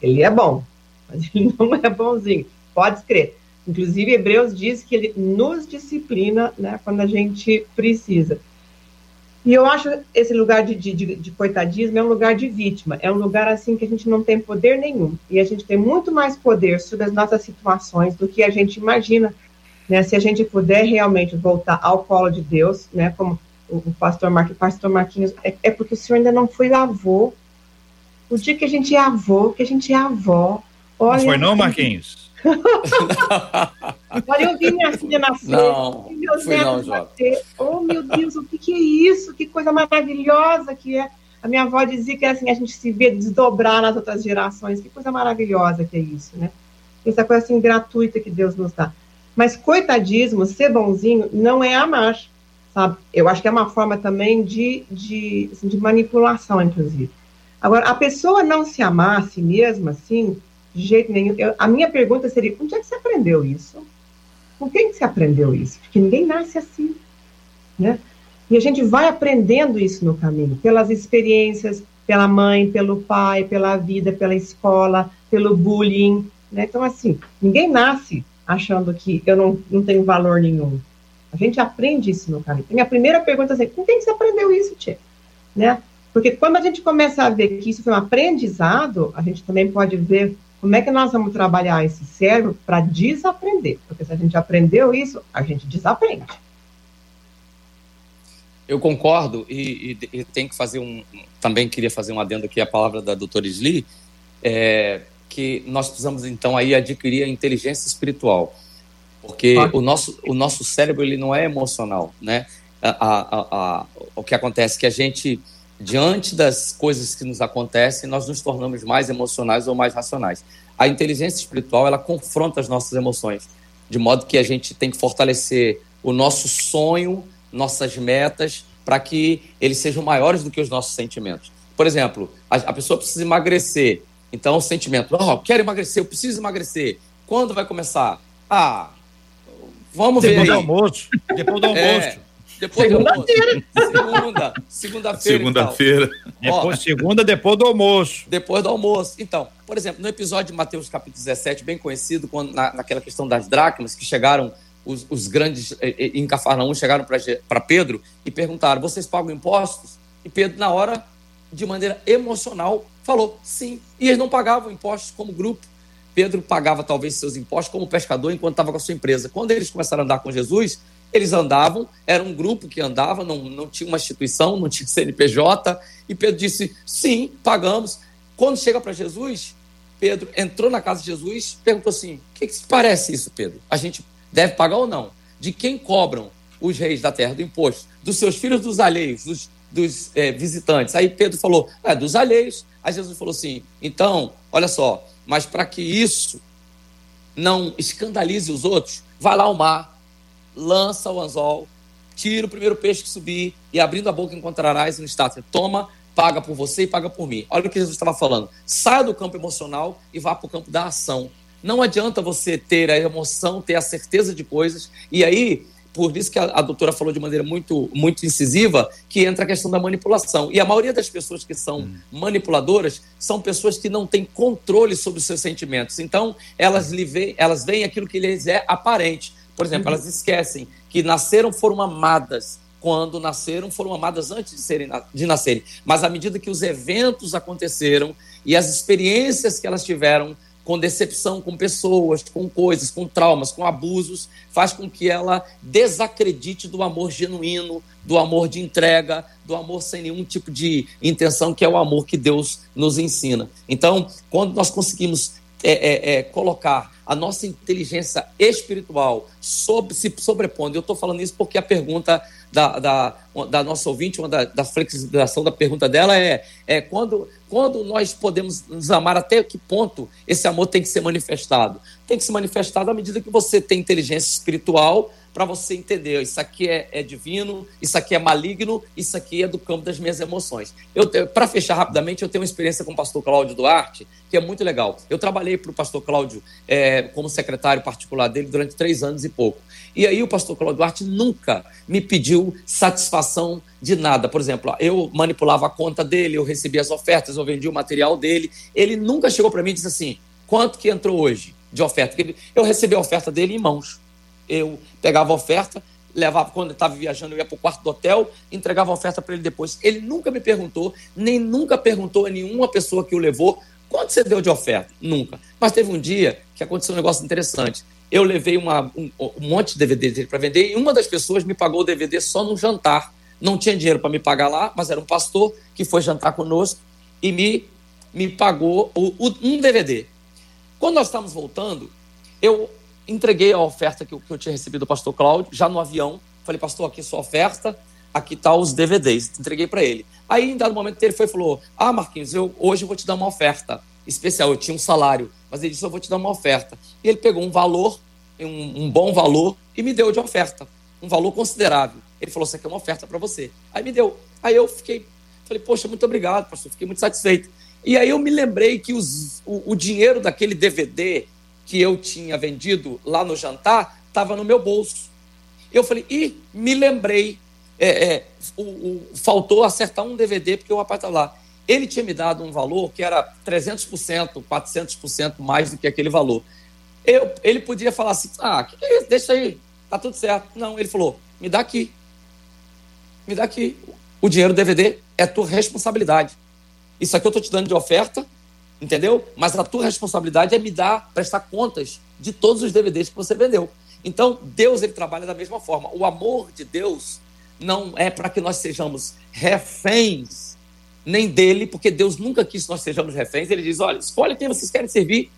Ele é bom, mas ele não é bonzinho. Pode crer. Inclusive, Hebreus diz que ele nos disciplina, né, quando a gente precisa. E eu acho esse lugar de, de, de, coitadismo é um lugar de vítima, é um lugar assim que a gente não tem poder nenhum. E a gente tem muito mais poder sobre as nossas situações do que a gente imagina. Né? Se a gente puder realmente voltar ao colo de Deus, né? como o, o pastor, Mar, pastor Marquinhos, é, é, porque o senhor ainda não foi avô. O dia que a gente é avô, que a gente é avó. Olha, não foi não, Marquinhos? Olha, eu vi minha filha nascer. Não, meus fui não, nascer. Oh, meu Deus, o que, que é isso? Que coisa maravilhosa que é. A minha avó dizia que é assim, a gente se vê desdobrar nas outras gerações. Que coisa maravilhosa que é isso, né? Essa coisa assim gratuita que Deus nos dá. Mas coitadismo, ser bonzinho, não é amar, sabe? Eu acho que é uma forma também de, de, assim, de manipulação, inclusive. Agora, a pessoa não se amar a si mesma, assim, de jeito nenhum. Eu, a minha pergunta seria: onde é que você aprendeu isso? Com quem que você aprendeu isso? Porque ninguém nasce assim, né? E a gente vai aprendendo isso no caminho, pelas experiências, pela mãe, pelo pai, pela vida, pela escola, pelo bullying, né? Então, assim, ninguém nasce achando que eu não, não tenho valor nenhum. A gente aprende isso no caminho. Minha primeira pergunta é assim, com quem que você aprendeu isso, Tia? Né? Porque quando a gente começa a ver que isso foi um aprendizado, a gente também pode ver como é que nós vamos trabalhar esse cérebro para desaprender? Porque se a gente aprendeu isso, a gente desaprende. Eu concordo e, e, e tem que fazer um. Também queria fazer um adendo aqui à palavra da doutora Sli, é, que nós precisamos então aí adquirir a inteligência espiritual, porque o nosso, o nosso cérebro ele não é emocional, né? A, a, a, o que acontece é que a gente diante das coisas que nos acontecem, nós nos tornamos mais emocionais ou mais racionais. A inteligência espiritual, ela confronta as nossas emoções, de modo que a gente tem que fortalecer o nosso sonho, nossas metas, para que eles sejam maiores do que os nossos sentimentos. Por exemplo, a, a pessoa precisa emagrecer, então o sentimento, oh, quero emagrecer, eu preciso emagrecer. Quando vai começar? Ah, vamos depois ver. Do almoço, depois do é, almoço. É, depois segunda-feira. Segunda. Segunda-feira. Segunda-feira. Depois, segunda, depois do almoço. Depois do almoço. Então, por exemplo, no episódio de Mateus capítulo 17, bem conhecido, quando, na, naquela questão das dracmas, que chegaram, os, os grandes eh, eh, em Cafarnaum chegaram para Pedro e perguntaram: vocês pagam impostos? E Pedro, na hora, de maneira emocional, falou sim. E eles não pagavam impostos como grupo. Pedro pagava talvez seus impostos como pescador enquanto estava com a sua empresa. Quando eles começaram a andar com Jesus, eles andavam, era um grupo que andava, não, não tinha uma instituição, não tinha CNPJ. E Pedro disse: sim, pagamos. Quando chega para Jesus, Pedro entrou na casa de Jesus, perguntou assim: o que, que parece isso, Pedro? A gente deve pagar ou não? De quem cobram os reis da terra do imposto? Dos seus filhos dos alheios, dos, dos é, visitantes. Aí Pedro falou: é, dos alheios. Aí Jesus falou assim: então, olha só, mas para que isso não escandalize os outros, vai lá ao mar, lança o anzol, tira o primeiro peixe que subir e abrindo a boca encontrarás no estátua. Toma, paga por você e paga por mim. Olha o que Jesus estava falando. Saia do campo emocional e vá para o campo da ação. Não adianta você ter a emoção, ter a certeza de coisas e aí por isso que a, a, doutora falou de maneira muito, muito incisiva, que entra a questão da manipulação. E a maioria das pessoas que são hum. manipuladoras são pessoas que não têm controle sobre os seus sentimentos. Então, elas, lhe veem, elas veem aquilo que lhes é aparente. Por exemplo, uhum. elas esquecem que nasceram, foram amadas. Quando nasceram, foram amadas antes de, serem, de nascerem. Mas à medida que os eventos aconteceram e as experiências que elas tiveram com decepção com pessoas, com coisas, com traumas, com abusos, faz com que ela desacredite do amor genuíno, do amor de entrega, do amor sem nenhum tipo de intenção, que é o amor que Deus nos ensina. Então, quando nós conseguimos é, é, é, colocar a nossa inteligência espiritual se sobrepondo, eu estou falando isso porque a pergunta da, da, da nossa ouvinte, uma da, da, flexibilização da pergunta dela é, é quando, quando nós podemos nos amar, até que ponto esse amor tem que ser manifestado? Tem que ser manifestado à medida que você tem inteligência espiritual para você entender, isso aqui é, é, divino, isso aqui é maligno, isso aqui é do campo das minhas emoções. Para fechar rapidamente, eu tenho uma experiência com o pastor Cláudio Duarte, que é muito legal. Eu trabalhei para o pastor Cláudio é, como secretário particular dele durante três anos e pouco. E aí o pastor Cláudio Duarte nunca me pediu satisfação de nada. Por exemplo, eu manipulava a conta dele, eu recebia as ofertas, eu vendia o material dele. Ele nunca chegou para mim e disse assim, quanto que entrou hoje de oferta? Eu recebi a oferta dele em mãos eu pegava a oferta, levava, quando estava viajando, eu ia para o quarto do hotel, entregava a oferta para ele depois. Ele nunca me perguntou, nem nunca perguntou a nenhuma pessoa que o levou quanto você deu de oferta. Nunca. Mas teve um dia que aconteceu um negócio interessante. Eu levei uma, um, um monte de DVD dele para vender e uma das pessoas me pagou o DVD só no jantar. Não tinha dinheiro para me pagar lá, mas era um pastor que foi jantar conosco e me, me pagou o, o, um DVD. Quando nós estávamos voltando, eu entreguei a oferta que eu, que eu tinha recebido do pastor Cláudio, já no avião. Falei, pastor, aqui é sua oferta, aqui tá os DVDs. Entreguei para ele. Aí, em dado momento, ele foi e falou: Ah, Marquinhos, eu, hoje eu vou te dar uma oferta especial. Eu tinha um salário, mas ele disse: Eu vou te dar uma oferta. E ele pegou um valor, um, um bom valor, e me deu de oferta. Um valor considerável. Ele falou: Isso aqui é uma oferta para você. Aí me deu. Aí eu fiquei, falei: Poxa, muito obrigado, pastor. Fiquei muito satisfeito. E aí eu me lembrei que os, o, o dinheiro daquele DVD que eu tinha vendido lá no jantar estava no meu bolso. Eu falei, e me lembrei, é, é, o, o, faltou acertar um DVD porque o rapaz estava lá. Ele tinha me dado um valor que era 300%, 400% mais do que aquele valor. Eu, ele podia falar assim, ah, que é isso? Deixa aí, tá tudo certo. Não, ele falou, me dá aqui. Me dá aqui. O dinheiro do DVD é tua responsabilidade. Isso aqui eu estou te dando de oferta, entendeu? Mas a tua responsabilidade é me dar, prestar contas de todos os DVDs que você vendeu. Então, Deus ele trabalha da mesma forma. O amor de Deus não é para que nós sejamos reféns nem dele, porque Deus nunca quis que nós sejamos reféns. Ele diz: olha, escolhe quem vocês querem servir.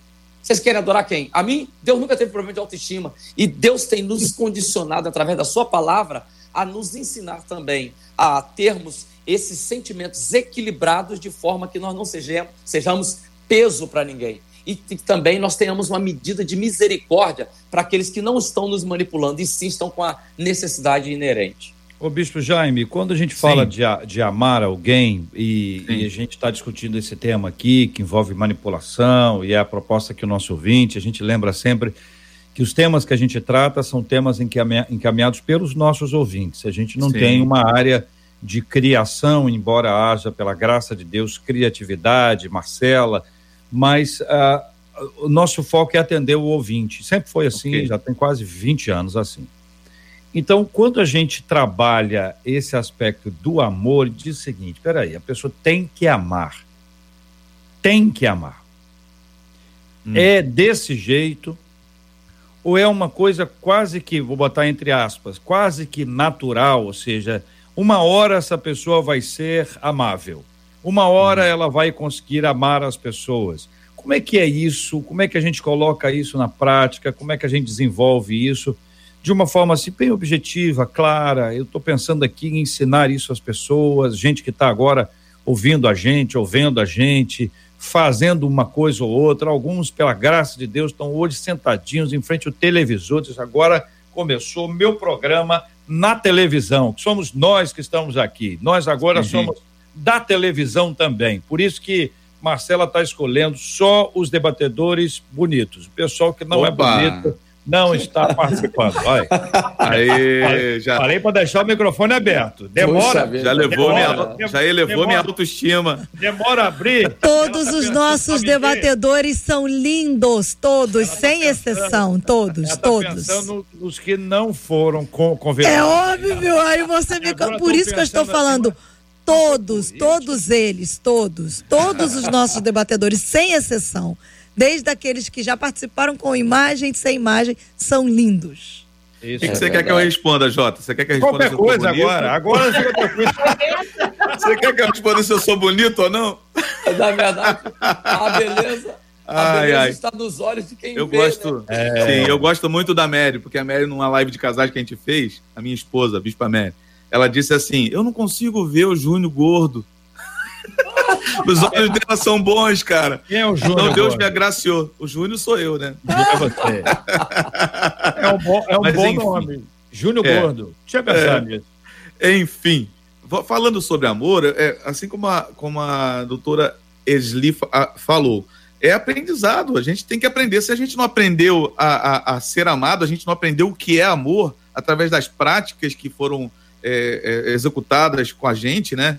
Vocês querem adorar quem? A mim? Deus nunca teve problema de autoestima. E Deus tem nos condicionado, através da Sua palavra, a nos ensinar também a termos esses sentimentos equilibrados de forma que nós não sejamos, sejamos peso para ninguém. E que também nós tenhamos uma medida de misericórdia para aqueles que não estão nos manipulando e sim estão com a necessidade inerente. Ô Bispo Jaime, quando a gente fala de, de, amar alguém e, e a gente está discutindo esse tema aqui, que envolve manipulação e é a proposta que o nosso ouvinte, a gente lembra sempre que os temas que a gente trata são temas encaminhados pelos nossos ouvintes. A gente não Sim. tem uma área de criação, embora haja, pela graça de Deus, criatividade, Marcela, mas uh, o nosso foco é atender o ouvinte. Sempre foi assim, okay. já tem quase 20 anos assim. Então, quando a gente trabalha esse aspecto do amor, diz o seguinte: peraí, a pessoa tem que amar. Tem que amar. Hum. É desse jeito, ou é uma coisa quase que, vou botar entre aspas, quase que natural, ou seja, uma hora essa pessoa vai ser amável, uma hora uhum. ela vai conseguir amar as pessoas. Como é que é isso? Como é que a gente coloca isso na prática? Como é que a gente desenvolve isso de uma forma assim bem objetiva, clara? Eu estou pensando aqui em ensinar isso às pessoas, gente que está agora ouvindo a gente, ouvindo a gente, fazendo uma coisa ou outra. Alguns, pela graça de Deus, estão hoje sentadinhos em frente ao televisor. Diz, agora começou meu programa na televisão, que somos nós que estamos aqui. Nós agora uhum. somos da televisão também. Por isso que Marcela está escolhendo só os debatedores bonitos. O pessoal que não é Opa. é bonito não está participando. Olha. Aí, já. Falei para deixar o microfone aberto. Demora. Puxa, já levou demora, minha, já elevou demora, minha autoestima. Demora a abrir. Todos os nossos debatedores são lindos, todos, tá sem pensando, exceção, todos, tá todos. Pensando nos que não foram convidados. É óbvio, aí você me. Por isso que eu estou falando. Assim, todos, todos eles, todos, todos os nossos debatedores, sem exceção desde aqueles que já participaram com imagem e sem imagem, são lindos. o que, que, você é quer que eu responda, Jota? Você quer que eu responda Qualquer coisa agora. Agora você quer que eu responda se eu sou bonito ou não? Na verdade, a beleza. A ai, beleza ai. está nos olhos de quem eu vê, gosto, né? é... Sim, eu gosto muito da Mary, porque a Mary, numa live de casais que a gente fez, a minha esposa, a Bispa Mary, ela disse assim: Eu não consigo ver o Júnior gordo. Os olhos dela são bons, cara. Quem é o Júnior? Então Deus me agraciou. O Júnior sou eu, né? É você. É um bom, é um bom nome. Júnior é, Gordo. Deixa eu pensar é, nisso. Enfim, falando sobre amor, é, assim como a, como a doutora Esli falou, é aprendizado. A gente tem que aprender. Se a gente não aprendeu a, a, a, ser amado, a gente não aprendeu o que é amor através das práticas que foram é, é, executadas com a gente, né?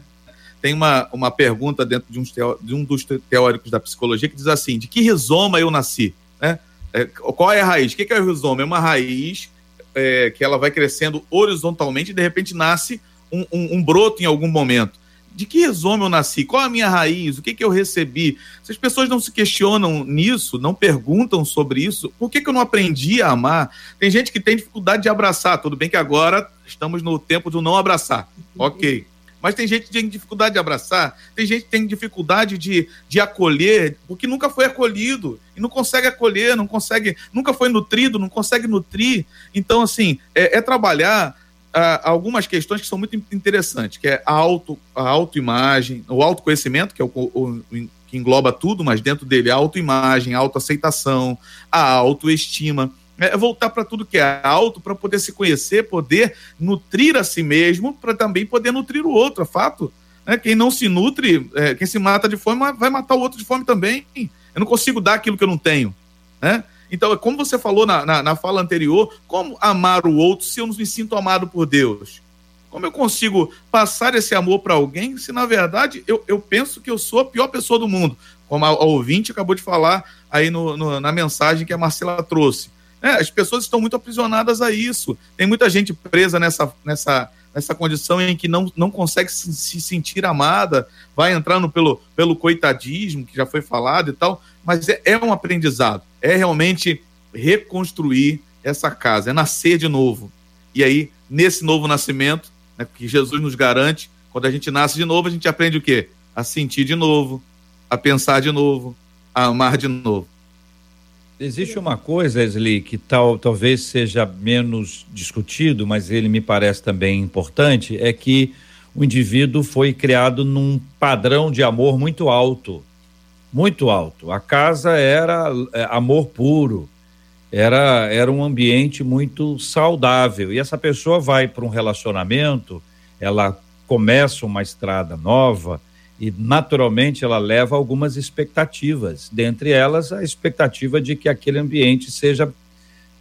Tem uma, uma pergunta dentro de um, de um dos teóricos da psicologia que diz assim: de que rizoma eu nasci? Né? É, qual é a raiz? O que é o rizoma? É uma raiz é, que ela vai crescendo horizontalmente e de repente nasce um, um, um, broto em algum momento. De que rizoma eu nasci? Qual a minha raiz? O que, que eu recebi? Se as pessoas não se questionam nisso, não perguntam sobre isso, por que, que eu não aprendi a amar? Tem gente que tem dificuldade de abraçar. Tudo bem que agora estamos no tempo do não abraçar. Ok. Mas tem gente que tem dificuldade de abraçar, tem gente que tem dificuldade de, de acolher, porque nunca foi acolhido e não consegue acolher, não consegue, nunca foi nutrido, não consegue nutrir. Então, assim, é, é trabalhar ah, algumas questões que são muito interessantes, que é a, auto, a autoimagem, o autoconhecimento, que é o, o, que engloba tudo, mas dentro dele a autoimagem, a autoaceitação, a autoestima é voltar para tudo que é alto, para poder se conhecer, poder nutrir a si mesmo, para também poder nutrir o outro, é fato. É, quem não se nutre, é, quem se mata de fome, vai matar o outro de fome também. Eu não consigo dar aquilo que eu não tenho. Né? Então, como você falou na, na, na fala anterior, como amar o outro se eu não me sinto amado por Deus? Como eu consigo passar esse amor para alguém se, na verdade, eu, eu penso que eu sou a pior pessoa do mundo? Como a, a ouvinte acabou de falar aí no, no, na mensagem que a Marcela trouxe. É, as pessoas estão muito aprisionadas a isso. Tem muita gente presa nessa, nessa, nessa condição em que não, não consegue se, se sentir amada, vai entrando pelo, pelo coitadismo, que já foi falado e tal, mas é, é um aprendizado. É realmente reconstruir essa casa, é nascer de novo. E aí, nesse novo nascimento, né, que Jesus nos garante, quando a gente nasce de novo, a gente aprende o quê? A sentir de novo, a pensar de novo, a amar de novo. Existe uma coisa, Esli, que tal, talvez seja menos discutido, mas ele me parece também importante, é que o indivíduo foi criado num padrão de amor muito alto, muito alto. A casa era é, amor puro, era, era um ambiente muito saudável. E essa pessoa vai para um relacionamento, ela começa uma estrada nova, e naturalmente ela leva algumas expectativas, dentre elas a expectativa de que aquele ambiente seja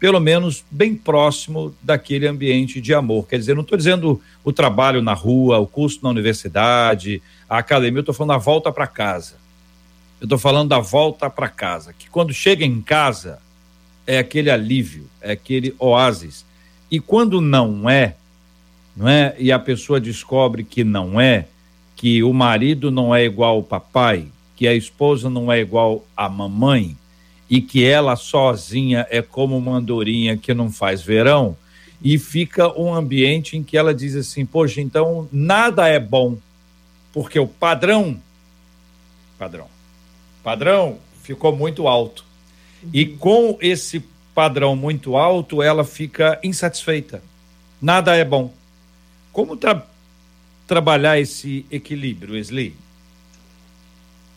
pelo menos bem próximo daquele ambiente de amor. Quer dizer, não estou dizendo o trabalho na rua, o curso na universidade, a academia, eu estou falando da volta para casa. Eu estou falando da volta para casa, que quando chega em casa é aquele alívio, é aquele oásis. E quando não é, não é, e a pessoa descobre que não é, que o marido não é igual ao papai, que a esposa não é igual à mamãe e que ela sozinha é como uma andorinha que não faz verão, e fica um ambiente em que ela diz assim: "Poxa, então nada é bom, porque o padrão padrão padrão ficou muito alto. E com esse padrão muito alto, ela fica insatisfeita. Nada é bom. Como tra trabalhar esse equilíbrio, Wesley?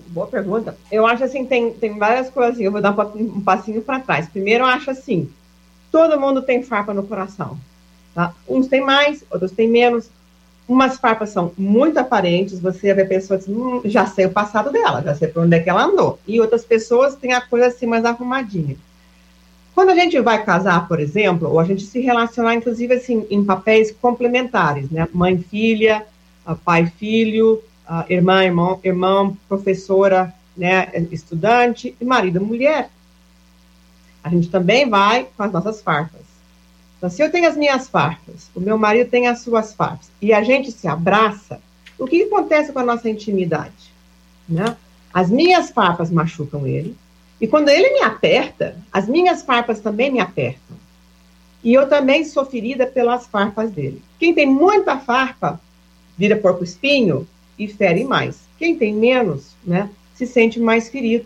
Boa pergunta. Eu acho assim, tem, tem várias coisas, assim, eu vou dar um, passinho para trás. Primeiro, eu acho assim, todo mundo tem farpa no coração. Tá? Uns têm mais, outros têm menos. Umas farpas são muito aparentes, você vê pessoas assim, hum, já sei o passado dela, já sei por onde é que ela andou. E outras pessoas têm a coisa assim mais arrumadinha. Quando a gente vai casar, por exemplo, ou a gente se relacionar, inclusive, assim, em papéis complementares, né? Mãe, filha, pai, filho, irmã, irmão, irmão, professora, né? Estudante, e marido, mulher. A gente também vai com as nossas farpas. Então, se eu tenho as minhas farpas, o meu marido tem as suas farpas, e a gente se abraça, o que acontece com a nossa intimidade? Né? As minhas farpas machucam ele, e quando ele me aperta, as minhas farpas também me apertam. E eu também sou ferida pelas farpas dele. Quem tem muita farpa vira porco espinho e fere mais. Quem tem menos, né, se sente mais ferido.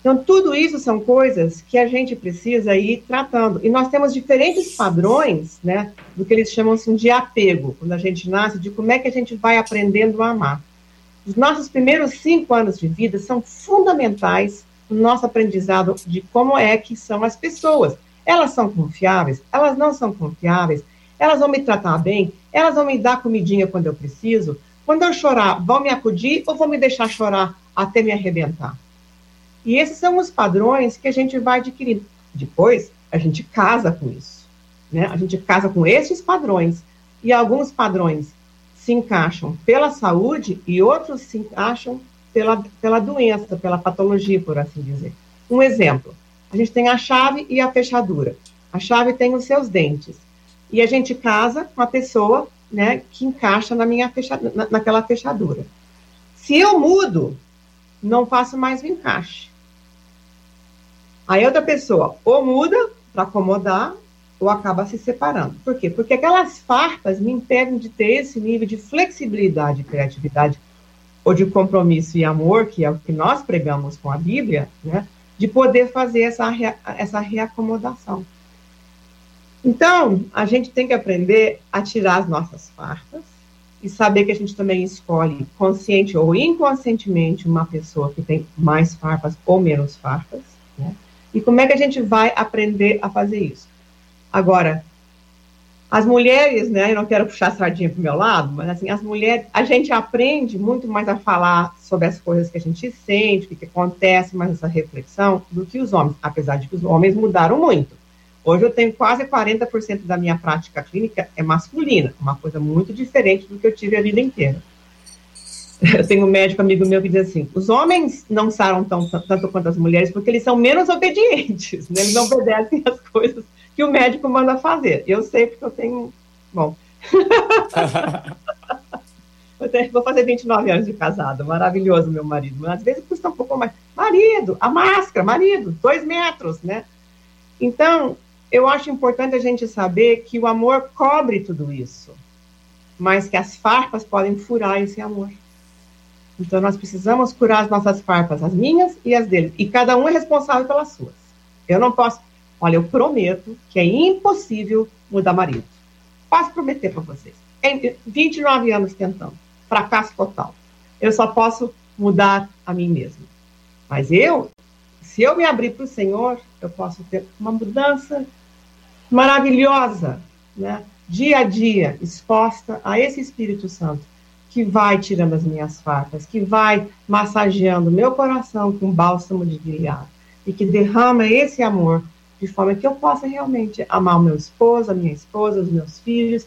Então, tudo isso são coisas que a gente precisa ir tratando. E nós temos diferentes padrões, né, do que eles chamam assim, de apego, quando a gente nasce, de como é que a gente vai aprendendo a amar. Os nossos primeiros cinco anos de vida são fundamentais no nosso aprendizado de como é que são as pessoas. Elas são confiáveis? Elas não são confiáveis? Elas vão me tratar bem? Elas vão me dar comidinha quando eu preciso? Quando eu chorar, vão me acudir ou vão me deixar chorar até me arrebentar? E esses são os padrões que a gente vai adquirindo. Depois, a gente casa com isso. Né? A gente casa com esses padrões. E alguns padrões se encaixam pela saúde e outros se encaixam pela, pela doença, pela patologia, por assim dizer. Um exemplo: a gente tem a chave e a fechadura. A chave tem os seus dentes. E a gente casa com a pessoa né, que encaixa na minha fecha, na, naquela fechadura. Se eu mudo, não faço mais o encaixe. Aí outra pessoa ou muda para acomodar ou acaba se separando. Por quê? Porque aquelas farpas me impedem de ter esse nível de flexibilidade criatividade ou de compromisso e amor, que é o que nós pregamos com a Bíblia, né? De poder fazer essa, essa reacomodação. Então, a gente tem que aprender a tirar as nossas farpas e saber que a gente também escolhe, consciente ou inconscientemente, uma pessoa que tem mais farpas ou menos farpas, né? E como é que a gente vai aprender a fazer isso? Agora, as mulheres, né, eu não quero puxar a sardinha para o meu lado, mas assim, as mulheres, a gente aprende muito mais a falar sobre as coisas que a gente sente, o que, que acontece, mais essa reflexão, do que os homens, apesar de que os homens mudaram muito. Hoje eu tenho quase 40% da minha prática clínica é masculina, uma coisa muito diferente do que eu tive a vida inteira. Eu tenho um médico amigo meu que diz assim: os homens não saram tão, tanto quanto as mulheres porque eles são menos obedientes, né? eles não obedecem as coisas que o médico manda fazer. Eu sei porque eu tenho. Bom. eu tenho, vou fazer 29 anos de casado, maravilhoso meu marido. Mas às vezes custa um pouco mais. Marido, a máscara, marido, dois metros, né? Então, eu acho importante a gente saber que o amor cobre tudo isso, mas que as farpas podem furar esse amor. Então, nós precisamos curar as nossas farpas, as minhas e as dele. E cada um é responsável pelas suas. Eu não posso. Olha, eu prometo que é impossível mudar marido. Posso prometer para vocês. Em 29 anos tentando. Fracasso total. Eu só posso mudar a mim mesmo. Mas eu, se eu me abrir para o Senhor, eu posso ter uma mudança maravilhosa, né? dia a dia, exposta a esse Espírito Santo que vai tirando as minhas farpas, que vai massageando meu coração com bálsamo de Gilead e que derrama esse amor de forma que eu possa realmente amar o meu esposo, a minha esposa, os meus filhos,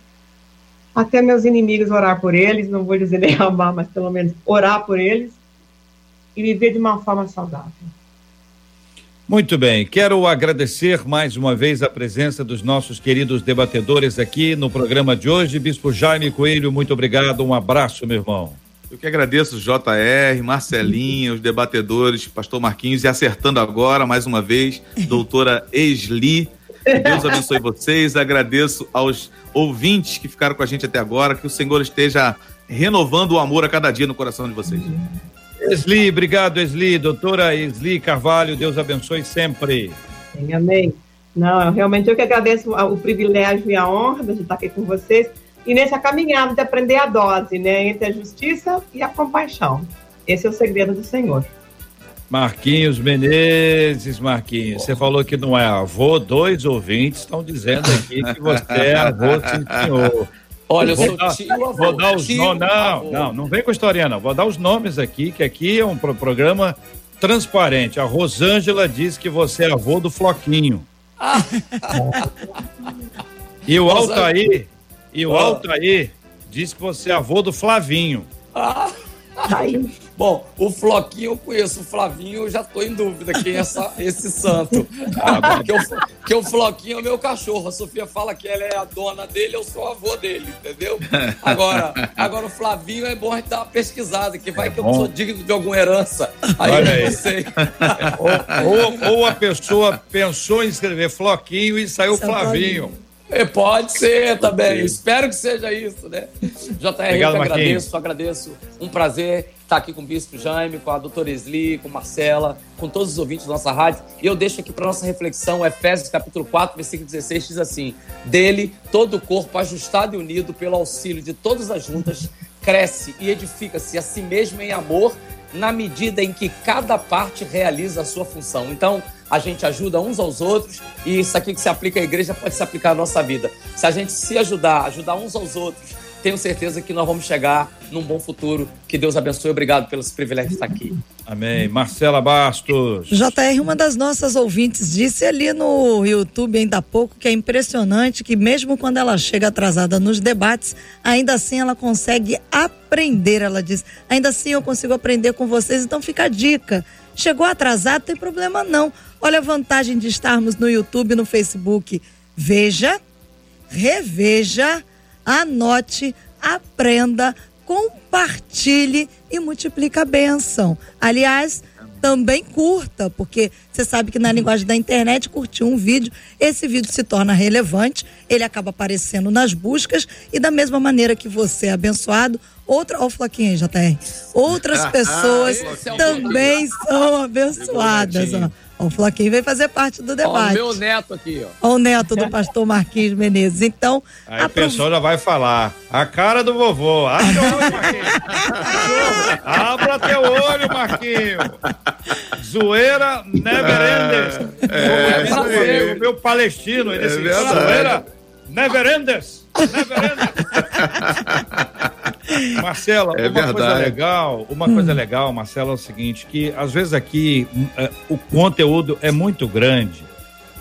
até meus inimigos orar por eles, não vou dizer nem amar, mas pelo menos orar por eles e viver de uma forma saudável. Muito bem, quero agradecer mais uma vez a presença dos nossos queridos debatedores aqui no programa de hoje. Bispo Jaime Coelho, muito obrigado, um abraço, meu irmão. Eu que agradeço, JR, Marcelinha, os debatedores, Pastor Marquinhos, e acertando agora, mais uma vez, doutora Esli. Que Deus abençoe vocês. Agradeço aos ouvintes que ficaram com a gente até agora. Que o Senhor esteja renovando o amor a cada dia no coração de vocês. Esli, obrigado, Esli. Doutora Esli Carvalho, Deus abençoe sempre. Amém. Não, realmente eu que agradeço o privilégio e a honra de estar aqui com vocês e nessa caminhada de aprender a dose, né, entre a justiça e a compaixão. Esse é o segredo do Senhor. Marquinhos Menezes, Marquinhos, você falou que não é avô, dois ouvintes estão dizendo aqui que você é avô, sim, senhor. Olha, eu sou tio avô. Vou dar os tio nomes. Não, avô. não, não vem com historinha, não. Vou dar os nomes aqui, que aqui é um pro- programa transparente. A Rosângela diz que você é avô do Floquinho. e o Altair, e o Altair diz que você é avô do Flavinho. Ah. Aí. Bom, o Floquinho eu conheço, o Flavinho eu já tô em dúvida quem é essa, esse santo. Ah, porque, o, porque o Floquinho é o meu cachorro. A Sofia fala que ela é a dona dele, eu sou o avô dele, entendeu? Agora, agora o Flavinho é bom a gente dar uma pesquisada, que vai é que bom. eu sou digno de alguma herança. Aí Olha eu não sei. ou, ou, ou, a pessoa pensou em escrever Floquinho e saiu São Flavinho. Pode ser também. Espero que seja isso, né? JR, Obrigado, eu agradeço, só agradeço. Um prazer estar aqui com o Bispo Jaime, com a doutora Esli, com Marcela, com todos os ouvintes da nossa rádio. E eu deixo aqui para nossa reflexão, Efésios capítulo 4, versículo 16, diz assim: Dele, todo o corpo, ajustado e unido pelo auxílio de todas as juntas, cresce e edifica-se a si mesmo em amor, na medida em que cada parte realiza a sua função. Então, a gente ajuda uns aos outros e isso aqui que se aplica à igreja pode se aplicar à nossa vida. Se a gente se ajudar, ajudar uns aos outros, tenho certeza que nós vamos chegar num bom futuro. Que Deus abençoe. Obrigado pelos privilégios de estar aqui. Amém. Marcela Bastos. JR, uma das nossas ouvintes, disse ali no YouTube ainda há pouco que é impressionante que mesmo quando ela chega atrasada nos debates, ainda assim ela consegue aprender. Ela diz, ainda assim eu consigo aprender com vocês. Então fica a dica. Chegou atrasado, tem problema não. Olha a vantagem de estarmos no YouTube, no Facebook. Veja, reveja, anote, aprenda, compartilhe e multiplica a benção. Aliás, também curta, porque você sabe que na linguagem da internet, curtir um vídeo, esse vídeo se torna relevante, ele acaba aparecendo nas buscas e da mesma maneira que você é abençoado, outra, ó o Flaquinho aí, JR, outras pessoas também são abençoadas, ó. O Floquinho veio fazer parte do debate. o meu neto aqui, ó. o neto do pastor Marquinhos Menezes. Então. Aí a o pessoal já vai falar. A cara do vovô. Abre teu olho, Marquinhos. Abra teu olho, Marquinhos. Zoeira never enders. É, é, o meu palestino, ele é disse, zoeira never enders. Never enders. Marcela, é uma verdade. coisa legal, uma hum. coisa legal, Marcela, é o seguinte, que às vezes aqui uh, o conteúdo é muito grande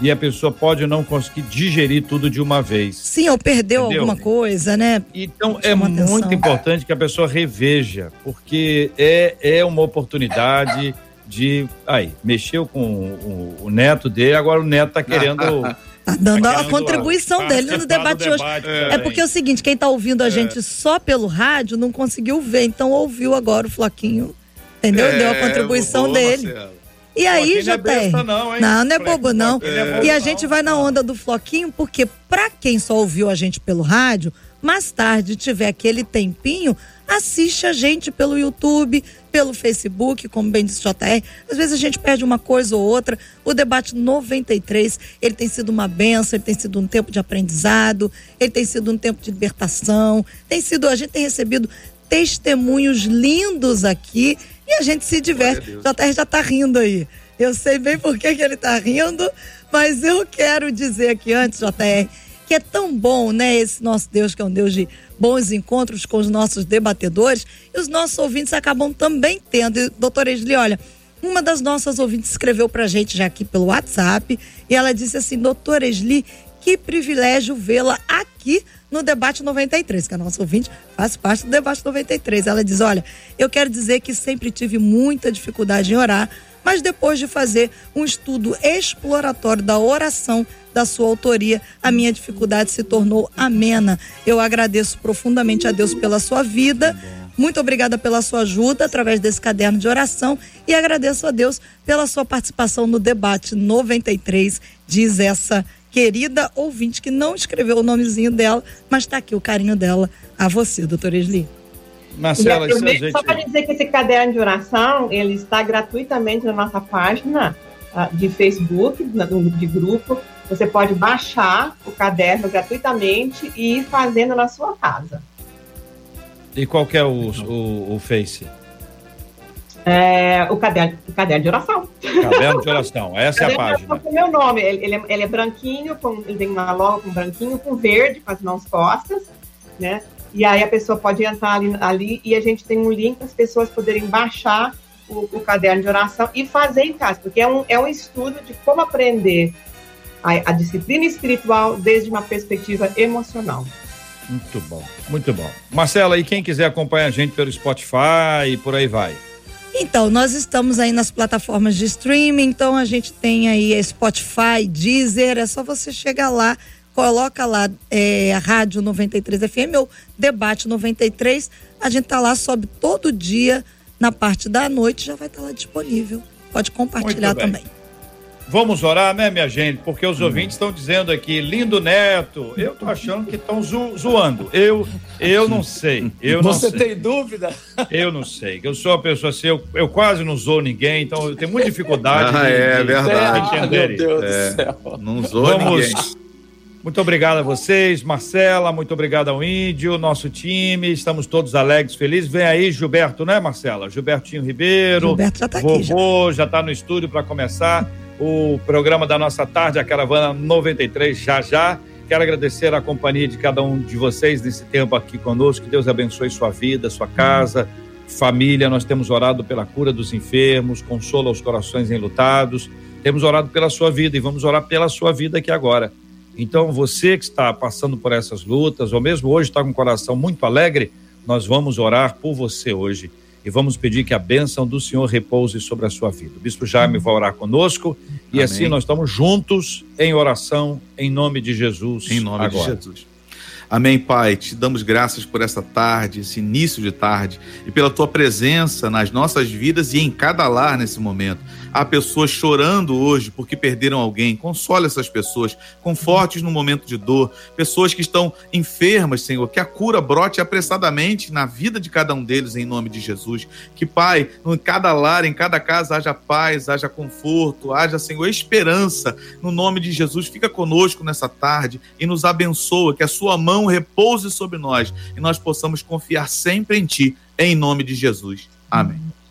e a pessoa pode não conseguir digerir tudo de uma vez. Sim, ou perdeu entendeu? alguma coisa, né? Então é muito atenção. importante que a pessoa reveja, porque é, é uma oportunidade de. Aí, mexeu com o, o neto dele, agora o neto tá querendo. Tá dando a contribuição dele no debate, hoje. É, é, porque é o seguinte, quem tá ouvindo a é. gente só pelo rádio não conseguiu ver, então ouviu agora o Floquinho, entendeu? É, Deu a contribuição dele. Marcelo. E aí, já tem. Não, não, não, não é bobo, não. É. E a gente vai na onda do Floquinho, porque para quem só ouviu a gente pelo rádio, mais tarde tiver aquele tempinho, assiste a gente pelo YouTube, pelo Facebook, como bem disse JR. Às vezes a gente perde uma coisa ou outra. O debate 93, ele tem sido uma benção, ele tem sido um tempo de aprendizado, ele tem sido um tempo de libertação, tem sido, a gente tem recebido testemunhos lindos aqui e a gente se diverte. JR já está rindo aí. Eu sei bem por que, que ele está rindo, mas eu quero dizer aqui antes, JR, que é tão bom, né? Esse nosso Deus, que é um Deus de bons encontros com os nossos debatedores, e os nossos ouvintes acabam também tendo. E, doutora Esli, olha, uma das nossas ouvintes escreveu pra gente já aqui pelo WhatsApp, e ela disse assim: doutora Esli, que privilégio vê-la aqui no Debate 93, que a nossa ouvinte faz parte do Debate 93. Ela diz: Olha, eu quero dizer que sempre tive muita dificuldade em orar, mas depois de fazer um estudo exploratório da oração da sua autoria, a minha dificuldade se tornou amena. Eu agradeço profundamente a Deus pela sua vida. Muito obrigada pela sua ajuda através desse caderno de oração e agradeço a Deus pela sua participação no debate 93, diz essa querida ouvinte que não escreveu o nomezinho dela, mas está aqui o carinho dela a você, doutora Esli. Marcela, isso gente... Só para dizer que esse caderno de oração, ele está gratuitamente na nossa página uh, de Facebook, de grupo. Você pode baixar o caderno gratuitamente e ir fazendo na sua casa. E qual que é o, o, o Face? É, o, caderno, o caderno de oração. Caderno de oração, essa é a página. É o meu nome, ele, ele, é, ele é branquinho, com, ele tem uma logo com branquinho, com verde, com as mãos postas, né? E aí a pessoa pode entrar ali, ali e a gente tem um link para as pessoas poderem baixar o, o, caderno de oração e fazer em casa, porque é um, é um estudo de como aprender a, a disciplina espiritual desde uma perspectiva emocional. Muito bom, muito bom. Marcela, e quem quiser acompanhar a gente pelo Spotify e por aí vai? Então, nós estamos aí nas plataformas de streaming, então a gente tem aí Spotify, Deezer, é só você chegar lá, coloca lá é, a Rádio 93 FM ou Debate 93, a gente tá lá, sobe todo dia, na parte da noite, já vai estar tá lá disponível. Pode compartilhar também. Vamos orar, né, minha gente? Porque os hum. ouvintes estão dizendo aqui, lindo neto. Eu tô achando que estão zo zoando. Eu, eu não sei. Eu Você não sei. tem dúvida? Eu não sei. Eu sou uma pessoa assim, eu, eu quase não zoo ninguém, então eu tenho muita dificuldade. Ah, de, é, de, verdade. De entender. Ah, meu Deus é, do céu. Não zoo Vamos, ninguém. Muito obrigado a vocês, Marcela, muito obrigado ao Índio, nosso time, estamos todos alegres, felizes. Vem aí Gilberto, né, Marcela? Gilbertinho Ribeiro. Gilberto já tá vovô, aqui. Vovô já está no estúdio para começar o programa da nossa tarde, a Caravana 93, já já. Quero agradecer a companhia de cada um de vocês nesse tempo aqui conosco. Que Deus abençoe sua vida, sua casa, família. Nós temos orado pela cura dos enfermos, consola os corações enlutados. Temos orado pela sua vida e vamos orar pela sua vida aqui agora. Então, você que está passando por essas lutas, ou mesmo hoje está com o coração muito alegre, nós vamos orar por você hoje e vamos pedir que a bênção do Senhor repouse sobre a sua vida. O bispo Jaime vai orar conosco e Amém. assim nós estamos juntos em oração em nome de Jesus. Em nome agora. de Jesus. Amém, Pai. Te damos graças por essa tarde, esse início de tarde, e pela tua presença nas nossas vidas e em cada lar nesse momento. Há pessoas chorando hoje porque perderam alguém. Console essas pessoas, confortes no momento de dor. Pessoas que estão enfermas, Senhor, que a cura brote apressadamente na vida de cada um deles, em nome de Jesus. Que, Pai, em cada lar, em cada casa, haja paz, haja conforto, haja, Senhor, esperança. No nome de Jesus, fica conosco nessa tarde e nos abençoa. Que a Sua mão repouse sobre nós e nós possamos confiar sempre em Ti, em nome de Jesus. Amém.